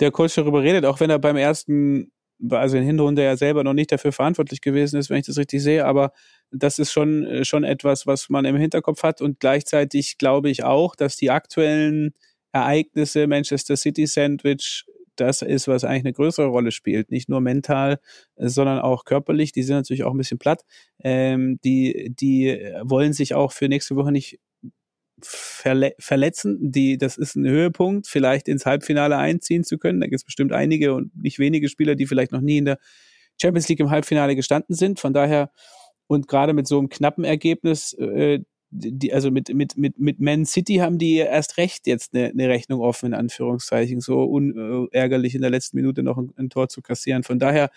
der Coach darüber redet, auch wenn er beim ersten also in Hinrunde ja selber noch nicht dafür verantwortlich gewesen ist, wenn ich das richtig sehe, aber das ist schon, schon etwas, was man im Hinterkopf hat und gleichzeitig glaube ich auch, dass die aktuellen Ereignisse, Manchester City Sandwich, das ist, was eigentlich eine größere Rolle spielt. Nicht nur mental, sondern auch körperlich. Die sind natürlich auch ein bisschen platt. Ähm, die, die wollen sich auch für nächste Woche nicht verle verletzen. Die, das ist ein Höhepunkt, vielleicht ins Halbfinale einziehen zu können. Da gibt es bestimmt einige und nicht wenige Spieler, die vielleicht noch nie in der Champions League im Halbfinale gestanden sind. Von daher und gerade mit so einem knappen Ergebnis äh, die, also mit, mit, mit, mit Man City haben die erst recht jetzt eine, eine Rechnung offen, in Anführungszeichen, so unärgerlich in der letzten Minute noch ein, ein Tor zu kassieren. Von daher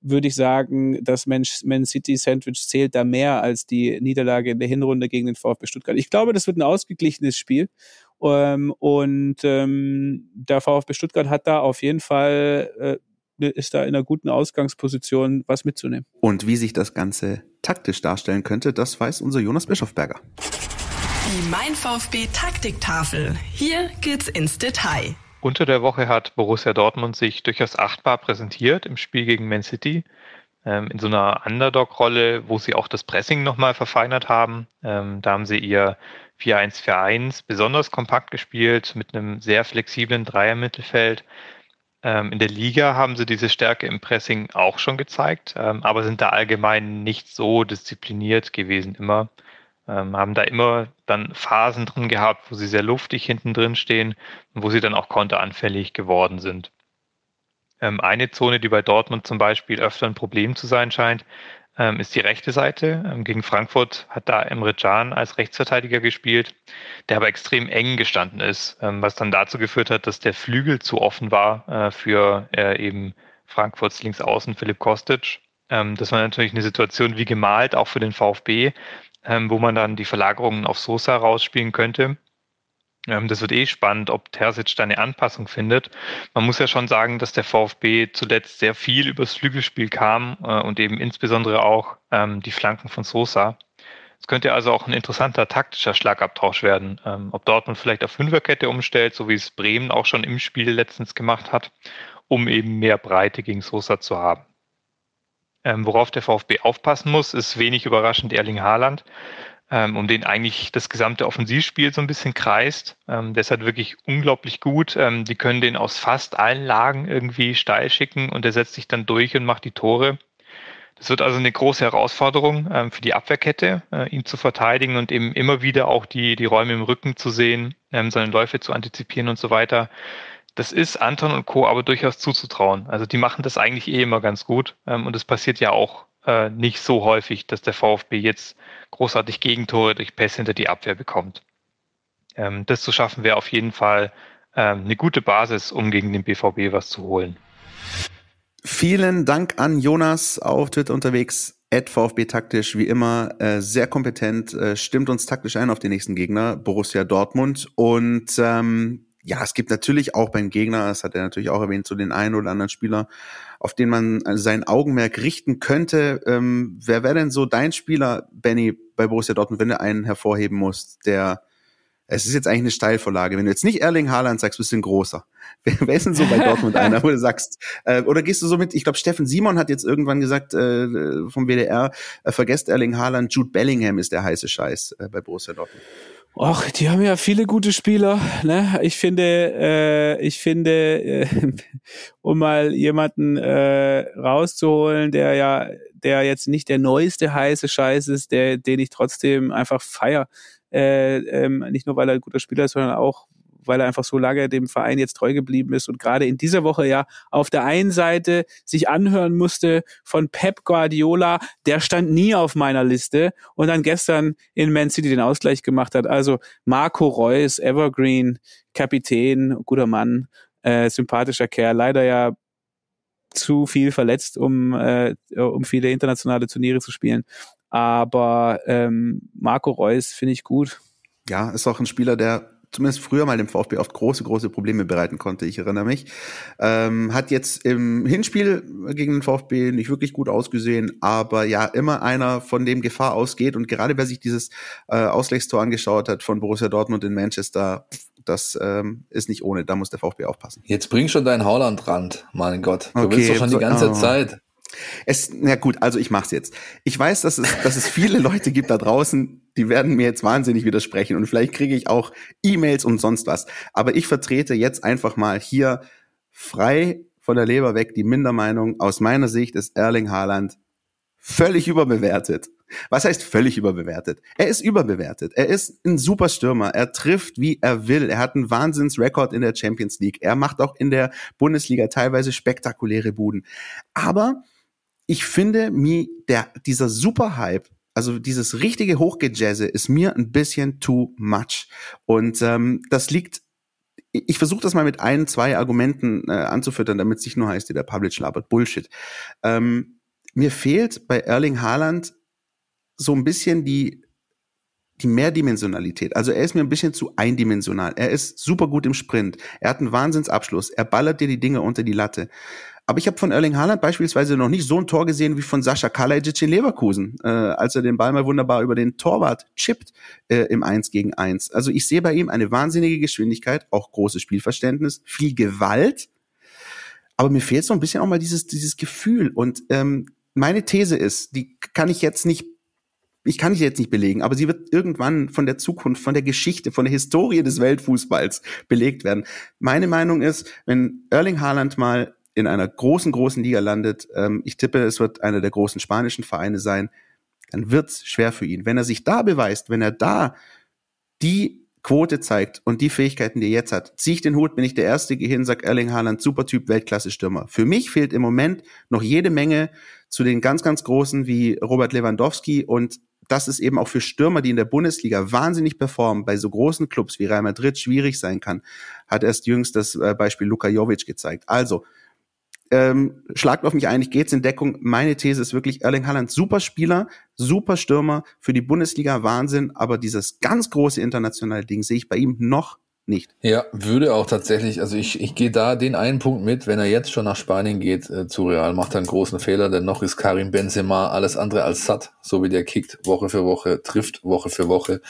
würde ich sagen, das Man, Man City Sandwich zählt da mehr als die Niederlage in der Hinrunde gegen den VfB Stuttgart. Ich glaube, das wird ein ausgeglichenes Spiel. Ähm, und ähm, der VfB Stuttgart hat da auf jeden Fall äh, ist da in einer guten Ausgangsposition, was mitzunehmen. Und wie sich das Ganze taktisch darstellen könnte, das weiß unser Jonas Bischofberger. Die Mein VfB Taktiktafel. Hier geht's ins Detail. Unter der Woche hat Borussia Dortmund sich durchaus achtbar präsentiert im Spiel gegen Man City. Ähm, in so einer Underdog-Rolle, wo sie auch das Pressing nochmal verfeinert haben. Ähm, da haben sie ihr 4-1-4-1 besonders kompakt gespielt mit einem sehr flexiblen Dreier-Mittelfeld in der Liga haben sie diese Stärke im Pressing auch schon gezeigt, ähm, aber sind da allgemein nicht so diszipliniert gewesen immer. Ähm, haben da immer dann Phasen drin gehabt, wo sie sehr luftig hinten drin stehen und wo sie dann auch konteranfällig geworden sind. Ähm, eine Zone, die bei Dortmund zum Beispiel öfter ein Problem zu sein scheint, ähm, ist die rechte Seite. Ähm, gegen Frankfurt hat da Emre Can als Rechtsverteidiger gespielt, der aber extrem eng gestanden ist, ähm, was dann dazu geführt hat, dass der Flügel zu offen war äh, für äh, eben Frankfurts Linksaußen Philipp Kostic. Ähm, das war natürlich eine Situation wie gemalt, auch für den VfB, ähm, wo man dann die Verlagerungen auf Sosa rausspielen könnte. Ähm, das wird eh spannend, ob Terzic da eine Anpassung findet. Man muss ja schon sagen, dass der VfB zuletzt sehr viel übers Flügelspiel kam äh, und eben insbesondere auch ähm, die Flanken von Sosa. Es könnte also auch ein interessanter taktischer Schlagabtausch werden. Ähm, ob Dortmund vielleicht auf Fünferkette umstellt, so wie es Bremen auch schon im Spiel letztens gemacht hat, um eben mehr Breite gegen Sosa zu haben. Worauf der VfB aufpassen muss, ist wenig überraschend Erling Haaland ähm, um den eigentlich das gesamte Offensivspiel so ein bisschen kreist. Ähm, der ist halt wirklich unglaublich gut. Ähm, die können den aus fast allen Lagen irgendwie steil schicken und der setzt sich dann durch und macht die Tore. Das wird also eine große Herausforderung ähm, für die Abwehrkette, äh, ihn zu verteidigen und eben immer wieder auch die, die Räume im Rücken zu sehen, ähm, seine Läufe zu antizipieren und so weiter. Das ist Anton und Co. aber durchaus zuzutrauen. Also die machen das eigentlich eh immer ganz gut ähm, und es passiert ja auch äh, nicht so häufig, dass der VfB jetzt großartig Gegentore durch Pässe hinter die Abwehr bekommt. Ähm, das zu schaffen wäre auf jeden Fall ähm, eine gute Basis, um gegen den BVB was zu holen. Vielen Dank an Jonas auf Twitter unterwegs. At VfB taktisch, wie immer, äh, sehr kompetent, äh, stimmt uns taktisch ein auf den nächsten Gegner, Borussia Dortmund. Und ähm, ja, es gibt natürlich auch beim Gegner, das hat er natürlich auch erwähnt, so den einen oder anderen Spieler, auf den man sein Augenmerk richten könnte. Ähm, wer wäre denn so dein Spieler, Benny, bei Borussia Dortmund, wenn du einen hervorheben musst, der es ist jetzt eigentlich eine Steilvorlage. Wenn du jetzt nicht Erling Haaland sagst, bist du ein großer. Wer, wer ist denn so bei Dortmund einer, wo du sagst, äh, oder gehst du so mit, ich glaube, Steffen Simon hat jetzt irgendwann gesagt äh, vom WDR, äh, vergesst Erling Haaland, Jude Bellingham ist der heiße Scheiß äh, bei Borussia Dortmund. Ach, die haben ja viele gute Spieler. Ne? Ich finde, äh, ich finde, äh, um mal jemanden äh, rauszuholen, der ja, der jetzt nicht der neueste heiße Scheiß ist, der, den ich trotzdem einfach feier. Äh, ähm, nicht nur weil er ein guter Spieler ist, sondern auch weil er einfach so lange dem Verein jetzt treu geblieben ist und gerade in dieser Woche ja auf der einen Seite sich anhören musste von Pep Guardiola, der stand nie auf meiner Liste und dann gestern in Man City den Ausgleich gemacht hat. Also Marco Reus, Evergreen, Kapitän, guter Mann, äh, sympathischer Kerl, leider ja zu viel verletzt, um, äh, um viele internationale Turniere zu spielen. Aber ähm, Marco Reus finde ich gut. Ja, ist auch ein Spieler, der zumindest früher mal dem VfB oft große, große Probleme bereiten konnte. Ich erinnere mich. Ähm, hat jetzt im Hinspiel gegen den VfB nicht wirklich gut ausgesehen, aber ja, immer einer, von dem Gefahr ausgeht. Und gerade wer sich dieses äh, Ausgleichstor angeschaut hat von Borussia Dortmund in Manchester, das ähm, ist nicht ohne. Da muss der VfB aufpassen. Jetzt bring schon deinen Haaland-Rand, mein Gott. Du okay, willst doch schon die ganze oh. Zeit. Es, na gut, also ich mach's jetzt. Ich weiß, dass es, dass es viele Leute gibt da draußen, die werden mir jetzt wahnsinnig widersprechen und vielleicht kriege ich auch E-Mails und sonst was. Aber ich vertrete jetzt einfach mal hier frei von der Leber weg die Mindermeinung. Aus meiner Sicht ist Erling Haaland völlig überbewertet. Was heißt völlig überbewertet? Er ist überbewertet. Er ist ein super Stürmer. Er trifft, wie er will. Er hat einen Wahnsinnsrekord in der Champions League. Er macht auch in der Bundesliga teilweise spektakuläre Buden. Aber ich finde, mir der, dieser Superhype, also dieses richtige Hochgejazze ist mir ein bisschen too much. Und ähm, das liegt ich versuche das mal mit ein, zwei Argumenten äh, anzufüttern, damit es nicht nur heißt, der Publish labert Bullshit. Ähm, mir fehlt bei Erling Haaland so ein bisschen die die Mehrdimensionalität. Also er ist mir ein bisschen zu eindimensional. Er ist super gut im Sprint. Er hat einen Wahnsinnsabschluss. Er ballert dir die Dinge unter die Latte. Aber ich habe von Erling Haaland beispielsweise noch nicht so ein Tor gesehen wie von Sascha Kalajic in Leverkusen, äh, als er den Ball mal wunderbar über den Torwart chippt äh, im 1 gegen 1. Also ich sehe bei ihm eine wahnsinnige Geschwindigkeit, auch großes Spielverständnis, viel Gewalt. Aber mir fehlt so ein bisschen auch mal dieses, dieses Gefühl. Und ähm, meine These ist, die kann ich jetzt nicht ich kann sie jetzt nicht belegen, aber sie wird irgendwann von der Zukunft, von der Geschichte, von der Historie des Weltfußballs belegt werden. Meine Meinung ist, wenn Erling Haaland mal in einer großen, großen Liga landet, ähm, ich tippe, es wird einer der großen spanischen Vereine sein, dann wird's schwer für ihn. Wenn er sich da beweist, wenn er da die Quote zeigt und die Fähigkeiten, die er jetzt hat, ziehe ich den Hut, bin ich der Erste, gehe hin, sag Erling Haaland, super Typ, Weltklasse-Stürmer. Für mich fehlt im Moment noch jede Menge zu den ganz, ganz Großen wie Robert Lewandowski und das ist eben auch für Stürmer, die in der Bundesliga wahnsinnig performen, bei so großen Clubs wie Real Madrid schwierig sein kann, hat erst jüngst das äh, Beispiel Luka Jovic gezeigt. Also, ähm, schlagt auf mich ein, ich gehe jetzt in Deckung. Meine These ist wirklich Erling Haaland, super Spieler, super Stürmer, für die Bundesliga Wahnsinn, aber dieses ganz große internationale Ding sehe ich bei ihm noch nicht. Ja, würde auch tatsächlich, also ich, ich gehe da den einen Punkt mit, wenn er jetzt schon nach Spanien geht äh, zu Real, macht er einen großen Fehler, denn noch ist Karim Benzema alles andere als satt, so wie der kickt, Woche für Woche, trifft Woche für Woche.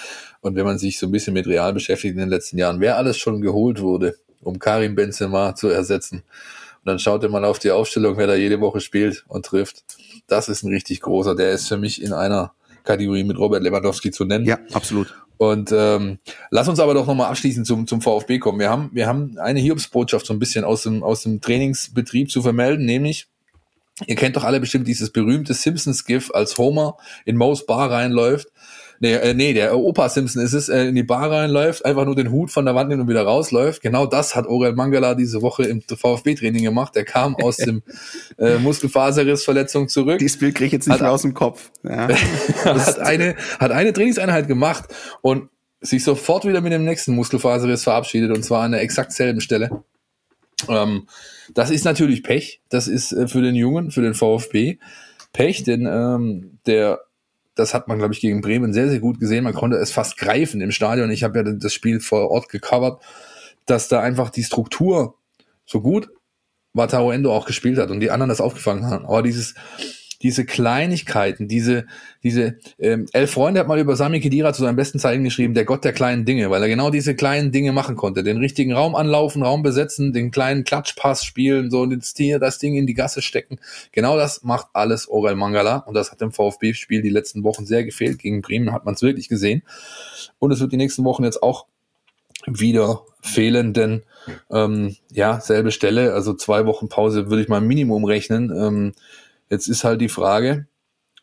Und wenn man sich so ein bisschen mit Real beschäftigt in den letzten Jahren, wer alles schon geholt wurde, um Karim Benzema zu ersetzen, und dann schaut ihr mal auf die Aufstellung, wer da jede Woche spielt und trifft. Das ist ein richtig großer. Der ist für mich in einer Kategorie mit Robert Lewandowski zu nennen. Ja, absolut. Und ähm, lass uns aber doch nochmal abschließend zum, zum VfB kommen. Wir haben, wir haben eine Hiobsbotschaft so ein bisschen aus dem, aus dem Trainingsbetrieb zu vermelden, nämlich, ihr kennt doch alle bestimmt dieses berühmte Simpsons-GIF, als Homer in Mo's Bar reinläuft Nee, äh, nee, der Opa Simpson ist es, äh, in die Bar reinläuft, einfach nur den Hut von der Wand nimmt und wieder rausläuft. Genau das hat Orel Mangala diese Woche im VfB-Training gemacht. Der kam aus dem äh, Muskelfaserrissverletzung zurück. Dieses Bild kriege ich jetzt nicht hat, mehr aus dem Kopf. Ja. hat, eine, hat eine Trainingseinheit gemacht und sich sofort wieder mit dem nächsten Muskelfaserriss verabschiedet und zwar an der exakt selben Stelle. Ähm, das ist natürlich Pech. Das ist äh, für den Jungen, für den VfB Pech, denn ähm, der das hat man, glaube ich, gegen Bremen sehr, sehr gut gesehen. Man konnte es fast greifen im Stadion. Ich habe ja das Spiel vor Ort gecovert, dass da einfach die Struktur so gut Wataru Endo auch gespielt hat und die anderen das aufgefangen haben. Aber dieses, diese Kleinigkeiten, diese, diese, ähm, Elf Freunde hat mal über Sami Kedira zu seinen besten Zeiten geschrieben, der Gott der kleinen Dinge, weil er genau diese kleinen Dinge machen konnte. Den richtigen Raum anlaufen, Raum besetzen, den kleinen Klatschpass spielen, so das, das Ding in die Gasse stecken. Genau das macht alles Orel Mangala und das hat dem VfB-Spiel die letzten Wochen sehr gefehlt. Gegen Bremen hat man es wirklich gesehen. Und es wird die nächsten Wochen jetzt auch wieder fehlen, denn ähm, ja, selbe Stelle, also zwei Wochen Pause würde ich mal Minimum rechnen. Ähm, Jetzt ist halt die Frage,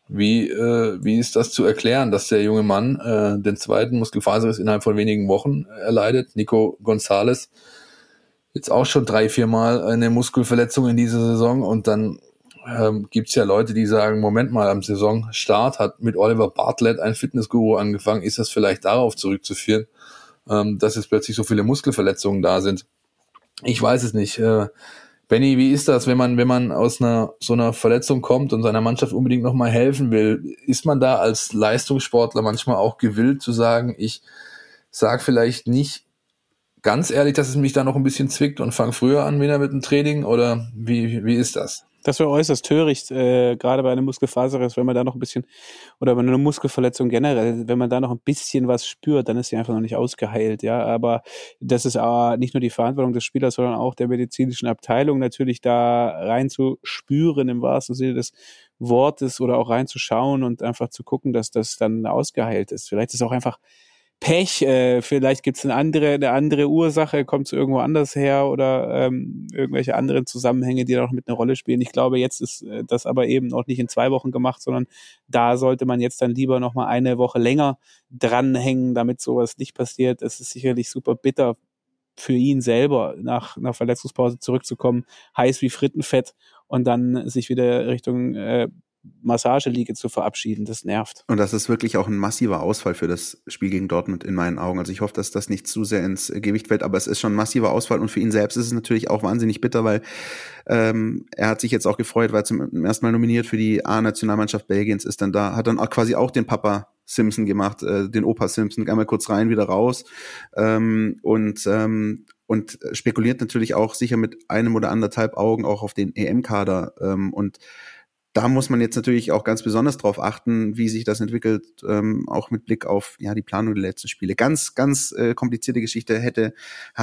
wie, äh, wie ist das zu erklären, dass der junge Mann äh, den zweiten Muskelfaserriss innerhalb von wenigen Wochen erleidet? Nico Gonzales jetzt auch schon drei, vier Mal eine Muskelverletzung in dieser Saison und dann ähm, gibt ja Leute, die sagen, Moment mal, am Saisonstart hat mit Oliver Bartlett ein Fitnessguru angefangen. Ist das vielleicht darauf zurückzuführen, ähm, dass jetzt plötzlich so viele Muskelverletzungen da sind? Ich weiß es nicht. Äh, Benny, wie ist das, wenn man, wenn man aus einer so einer Verletzung kommt und seiner Mannschaft unbedingt nochmal helfen will? Ist man da als Leistungssportler manchmal auch gewillt zu sagen, ich sag vielleicht nicht ganz ehrlich, dass es mich da noch ein bisschen zwickt und fange früher an wieder mit dem Training oder wie, wie ist das? Das wäre äußerst töricht, äh, gerade bei einem Muskelfaserriss, wenn man da noch ein bisschen, oder bei einer Muskelverletzung generell, wenn man da noch ein bisschen was spürt, dann ist sie einfach noch nicht ausgeheilt, ja. Aber das ist aber nicht nur die Verantwortung des Spielers, sondern auch der medizinischen Abteilung natürlich da reinzuspüren im wahrsten Sinne des Wortes oder auch reinzuschauen und einfach zu gucken, dass das dann ausgeheilt ist. Vielleicht ist auch einfach Pech, äh, vielleicht gibt es eine andere, eine andere Ursache, kommt es irgendwo anders her oder ähm, irgendwelche anderen Zusammenhänge, die da noch mit einer Rolle spielen. Ich glaube, jetzt ist äh, das aber eben noch nicht in zwei Wochen gemacht, sondern da sollte man jetzt dann lieber noch mal eine Woche länger dranhängen, damit sowas nicht passiert. Es ist sicherlich super bitter für ihn selber, nach einer Verletzungspause zurückzukommen, heiß wie Frittenfett und dann sich wieder Richtung äh, Massageliege zu verabschieden. Das nervt. Und das ist wirklich auch ein massiver Ausfall für das Spiel gegen Dortmund in meinen Augen. Also ich hoffe, dass das nicht zu sehr ins Gewicht fällt, aber es ist schon ein massiver Ausfall und für ihn selbst ist es natürlich auch wahnsinnig bitter, weil ähm, er hat sich jetzt auch gefreut, weil er zum ersten Mal nominiert für die A-Nationalmannschaft Belgiens ist dann da, hat dann auch quasi auch den Papa Simpson gemacht, äh, den Opa Simpson, einmal kurz rein, wieder raus ähm, und ähm, und spekuliert natürlich auch sicher mit einem oder anderthalb Augen auch auf den EM-Kader ähm, und da muss man jetzt natürlich auch ganz besonders drauf achten, wie sich das entwickelt, ähm, auch mit Blick auf ja die Planung der letzten Spiele. Ganz, ganz äh, komplizierte Geschichte hätte,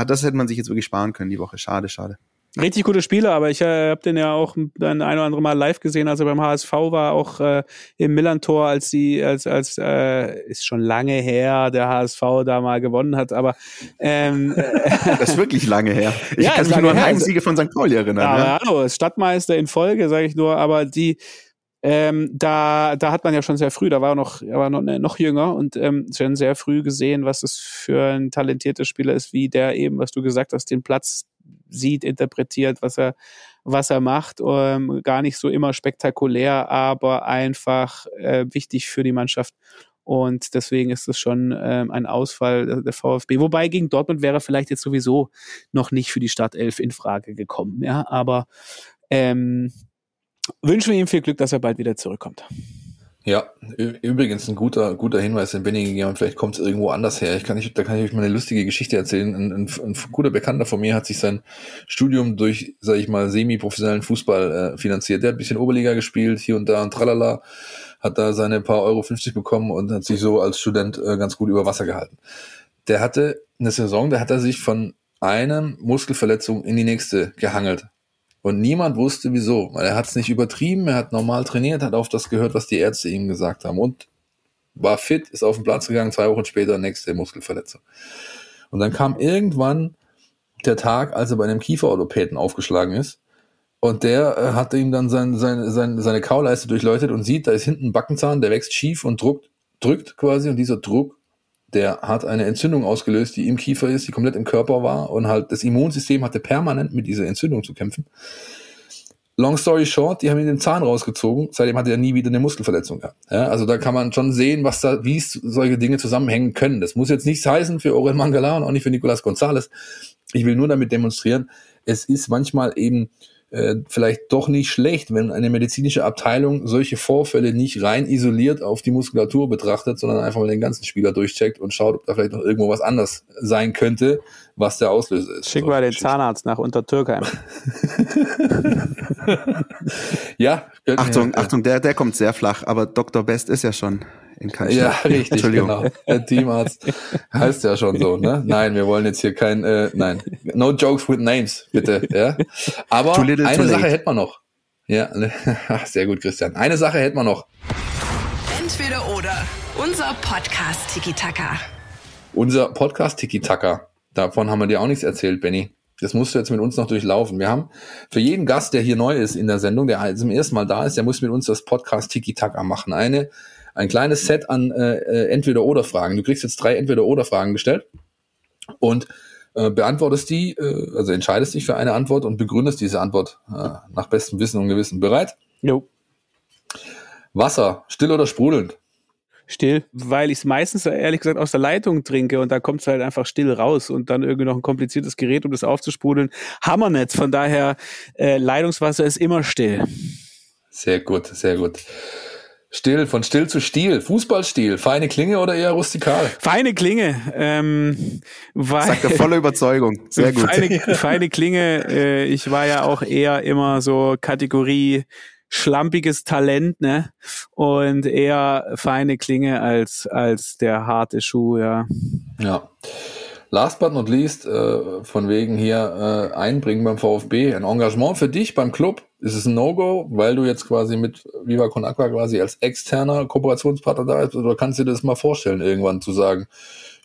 das hätte man sich jetzt wirklich sparen können die Woche. Schade, schade. Richtig guter Spieler, aber ich äh, habe den ja auch ein, ein oder andere Mal live gesehen, als er beim HSV war, auch äh, im Millantor, als die, als, als äh, ist schon lange her, der HSV da mal gewonnen hat, aber ähm, das ist wirklich lange her. Ich ja, kann mich nur an Heimsiege von St. Pauli erinnern. Ja, ja. hallo, Stadtmeister in Folge, sage ich nur, aber die ähm, da, da hat man ja schon sehr früh, da war er noch, er war noch, noch jünger und ähm, schon sehr früh gesehen, was es für ein talentierter Spieler ist, wie der eben, was du gesagt hast, den Platz sieht, interpretiert, was er, was er macht. Ähm, gar nicht so immer spektakulär, aber einfach äh, wichtig für die Mannschaft. Und deswegen ist es schon ähm, ein Ausfall der VfB. Wobei gegen Dortmund wäre vielleicht jetzt sowieso noch nicht für die Startelf in Frage gekommen. Ja, aber ähm, wünschen wir ihm viel Glück, dass er bald wieder zurückkommt. Ja, übrigens ein guter, guter Hinweis, den Benny gegeben hat. Vielleicht kommt es irgendwo anders her. Ich kann nicht, da kann ich euch mal eine lustige Geschichte erzählen. Ein, ein, ein guter Bekannter von mir hat sich sein Studium durch, sage ich mal, semi-professionellen Fußball äh, finanziert. Der hat ein bisschen Oberliga gespielt, hier und da und tralala, hat da seine paar Euro 50 bekommen und hat sich so als Student äh, ganz gut über Wasser gehalten. Der hatte eine Saison, da hat er sich von einem Muskelverletzung in die nächste gehangelt. Und niemand wusste wieso, weil er hat es nicht übertrieben, er hat normal trainiert, hat auf das gehört, was die Ärzte ihm gesagt haben. Und war fit, ist auf den Platz gegangen, zwei Wochen später nächste Muskelverletzung. Und dann kam irgendwann der Tag, als er bei einem Kieferorthopäden aufgeschlagen ist. Und der äh, hat ihm dann sein, sein, sein, seine Kauleiste durchleuchtet und sieht, da ist hinten ein Backenzahn, der wächst schief und druckt, drückt quasi. Und dieser Druck der hat eine Entzündung ausgelöst, die im Kiefer ist, die komplett im Körper war und halt das Immunsystem hatte permanent mit dieser Entzündung zu kämpfen. Long story short, die haben ihn den Zahn rausgezogen, seitdem hat er nie wieder eine Muskelverletzung gehabt. Ja, also da kann man schon sehen, was da, wie solche Dinge zusammenhängen können. Das muss jetzt nichts heißen für Orel Mangala und auch nicht für Nicolas Gonzalez. Ich will nur damit demonstrieren, es ist manchmal eben äh, vielleicht doch nicht schlecht, wenn eine medizinische Abteilung solche Vorfälle nicht rein isoliert auf die Muskulatur betrachtet, sondern einfach mal den ganzen Spieler durchcheckt und schaut, ob da vielleicht noch irgendwo was anders sein könnte, was der Auslöser ist. Schick mal den Zahnarzt nach Untertürkheim. ja. Achtung, ja. Achtung, der, der kommt sehr flach, aber Dr. Best ist ja schon in Kanzlei. Ja, richtig, genau. Der Teamarzt heißt ja schon so, ne? Nein, wir wollen jetzt hier kein, äh, nein, no jokes with names, bitte, ja. Aber little, eine Sache hätten wir noch. Ja, ne? sehr gut, Christian. Eine Sache hätten wir noch. Entweder oder. Unser Podcast Tiki Taka. Unser Podcast Tiki Taka. Davon haben wir dir auch nichts erzählt, Benny. Das musst du jetzt mit uns noch durchlaufen. Wir haben für jeden Gast, der hier neu ist in der Sendung, der zum ersten Mal da ist, der muss mit uns das Podcast Tiki Taka machen. Eine ein kleines Set an äh, äh, Entweder-Oder-Fragen. Du kriegst jetzt drei Entweder-Oder-Fragen gestellt und äh, beantwortest die, äh, also entscheidest dich für eine Antwort und begründest diese Antwort äh, nach bestem Wissen und Gewissen. Bereit? Jo. Wasser, still oder sprudelnd? Still, weil ich es meistens ehrlich gesagt aus der Leitung trinke und da kommt es halt einfach still raus und dann irgendwie noch ein kompliziertes Gerät, um das aufzusprudeln. Hammer nicht. Von daher, äh, Leitungswasser ist immer still. Sehr gut, sehr gut. Still, von still zu Stil. Fußballstil. Feine Klinge oder eher rustikal? Feine Klinge. Ähm, weil, Sagt er voller Überzeugung. Sehr gut. Feine, feine Klinge. Äh, ich war ja auch eher immer so Kategorie schlampiges Talent, ne? Und eher feine Klinge als, als der harte Schuh, ja. Ja. Last but not least, äh, von wegen hier äh, einbringen beim VfB, ein Engagement für dich beim Club. Ist es ein No-Go, weil du jetzt quasi mit Viva Con Aqua quasi als externer Kooperationspartner da bist? Oder kannst du dir das mal vorstellen, irgendwann zu sagen,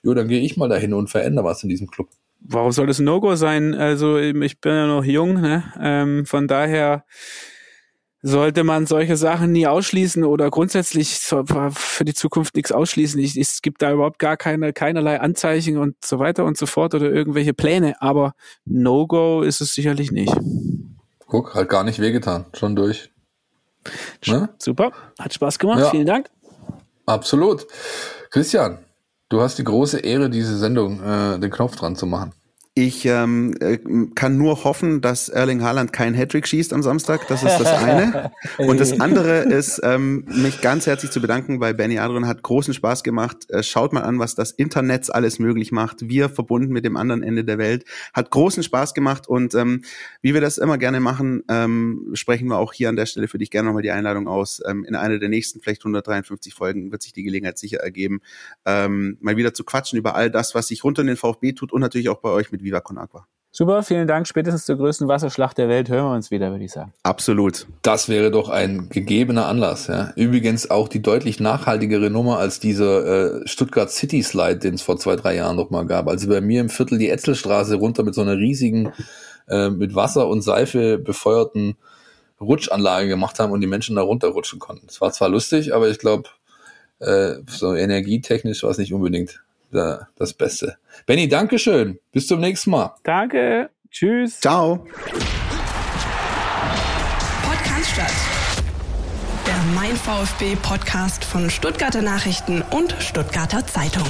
jo, dann gehe ich mal dahin und verändere was in diesem Club? Warum soll das ein No-Go sein? Also ich bin ja noch jung, ne? Ähm, von daher sollte man solche Sachen nie ausschließen oder grundsätzlich für die Zukunft nichts ausschließen. Ich, es gibt da überhaupt gar keine, keinerlei Anzeichen und so weiter und so fort oder irgendwelche Pläne, aber No-Go ist es sicherlich nicht. Guck, hat gar nicht wehgetan, schon durch. Ne? Super, hat Spaß gemacht, ja. vielen Dank. Absolut. Christian, du hast die große Ehre, diese Sendung, äh, den Knopf dran zu machen. Ich ähm, äh, kann nur hoffen, dass Erling Haaland keinen Hattrick schießt am Samstag. Das ist das eine. Und das andere ist, ähm, mich ganz herzlich zu bedanken, weil Benny Adrian hat großen Spaß gemacht. Äh, schaut mal an, was das Internet alles möglich macht. Wir verbunden mit dem anderen Ende der Welt. Hat großen Spaß gemacht. Und ähm, wie wir das immer gerne machen, ähm, sprechen wir auch hier an der Stelle für dich gerne nochmal die Einladung aus. Ähm, in einer der nächsten, vielleicht 153 Folgen, wird sich die Gelegenheit sicher ergeben, ähm, mal wieder zu quatschen über all das, was sich rund um den VfB tut und natürlich auch bei euch mit Viva Con Agua. Super, vielen Dank. Spätestens zur größten Wasserschlacht der Welt hören wir uns wieder, würde ich sagen. Absolut. Das wäre doch ein gegebener Anlass. Ja. Übrigens auch die deutlich nachhaltigere Nummer als dieser äh, Stuttgart City Slide, den es vor zwei, drei Jahren noch mal gab. Also bei mir im Viertel die Etzelstraße runter mit so einer riesigen, äh, mit Wasser und Seife befeuerten Rutschanlage gemacht haben und die Menschen da runterrutschen konnten. Es war zwar lustig, aber ich glaube, äh, so energietechnisch war es nicht unbedingt das Beste. Benny, Dankeschön. Bis zum nächsten Mal. Danke. Tschüss. Ciao. Podcast statt. Der Mein VfB Podcast von Stuttgarter Nachrichten und Stuttgarter Zeitung.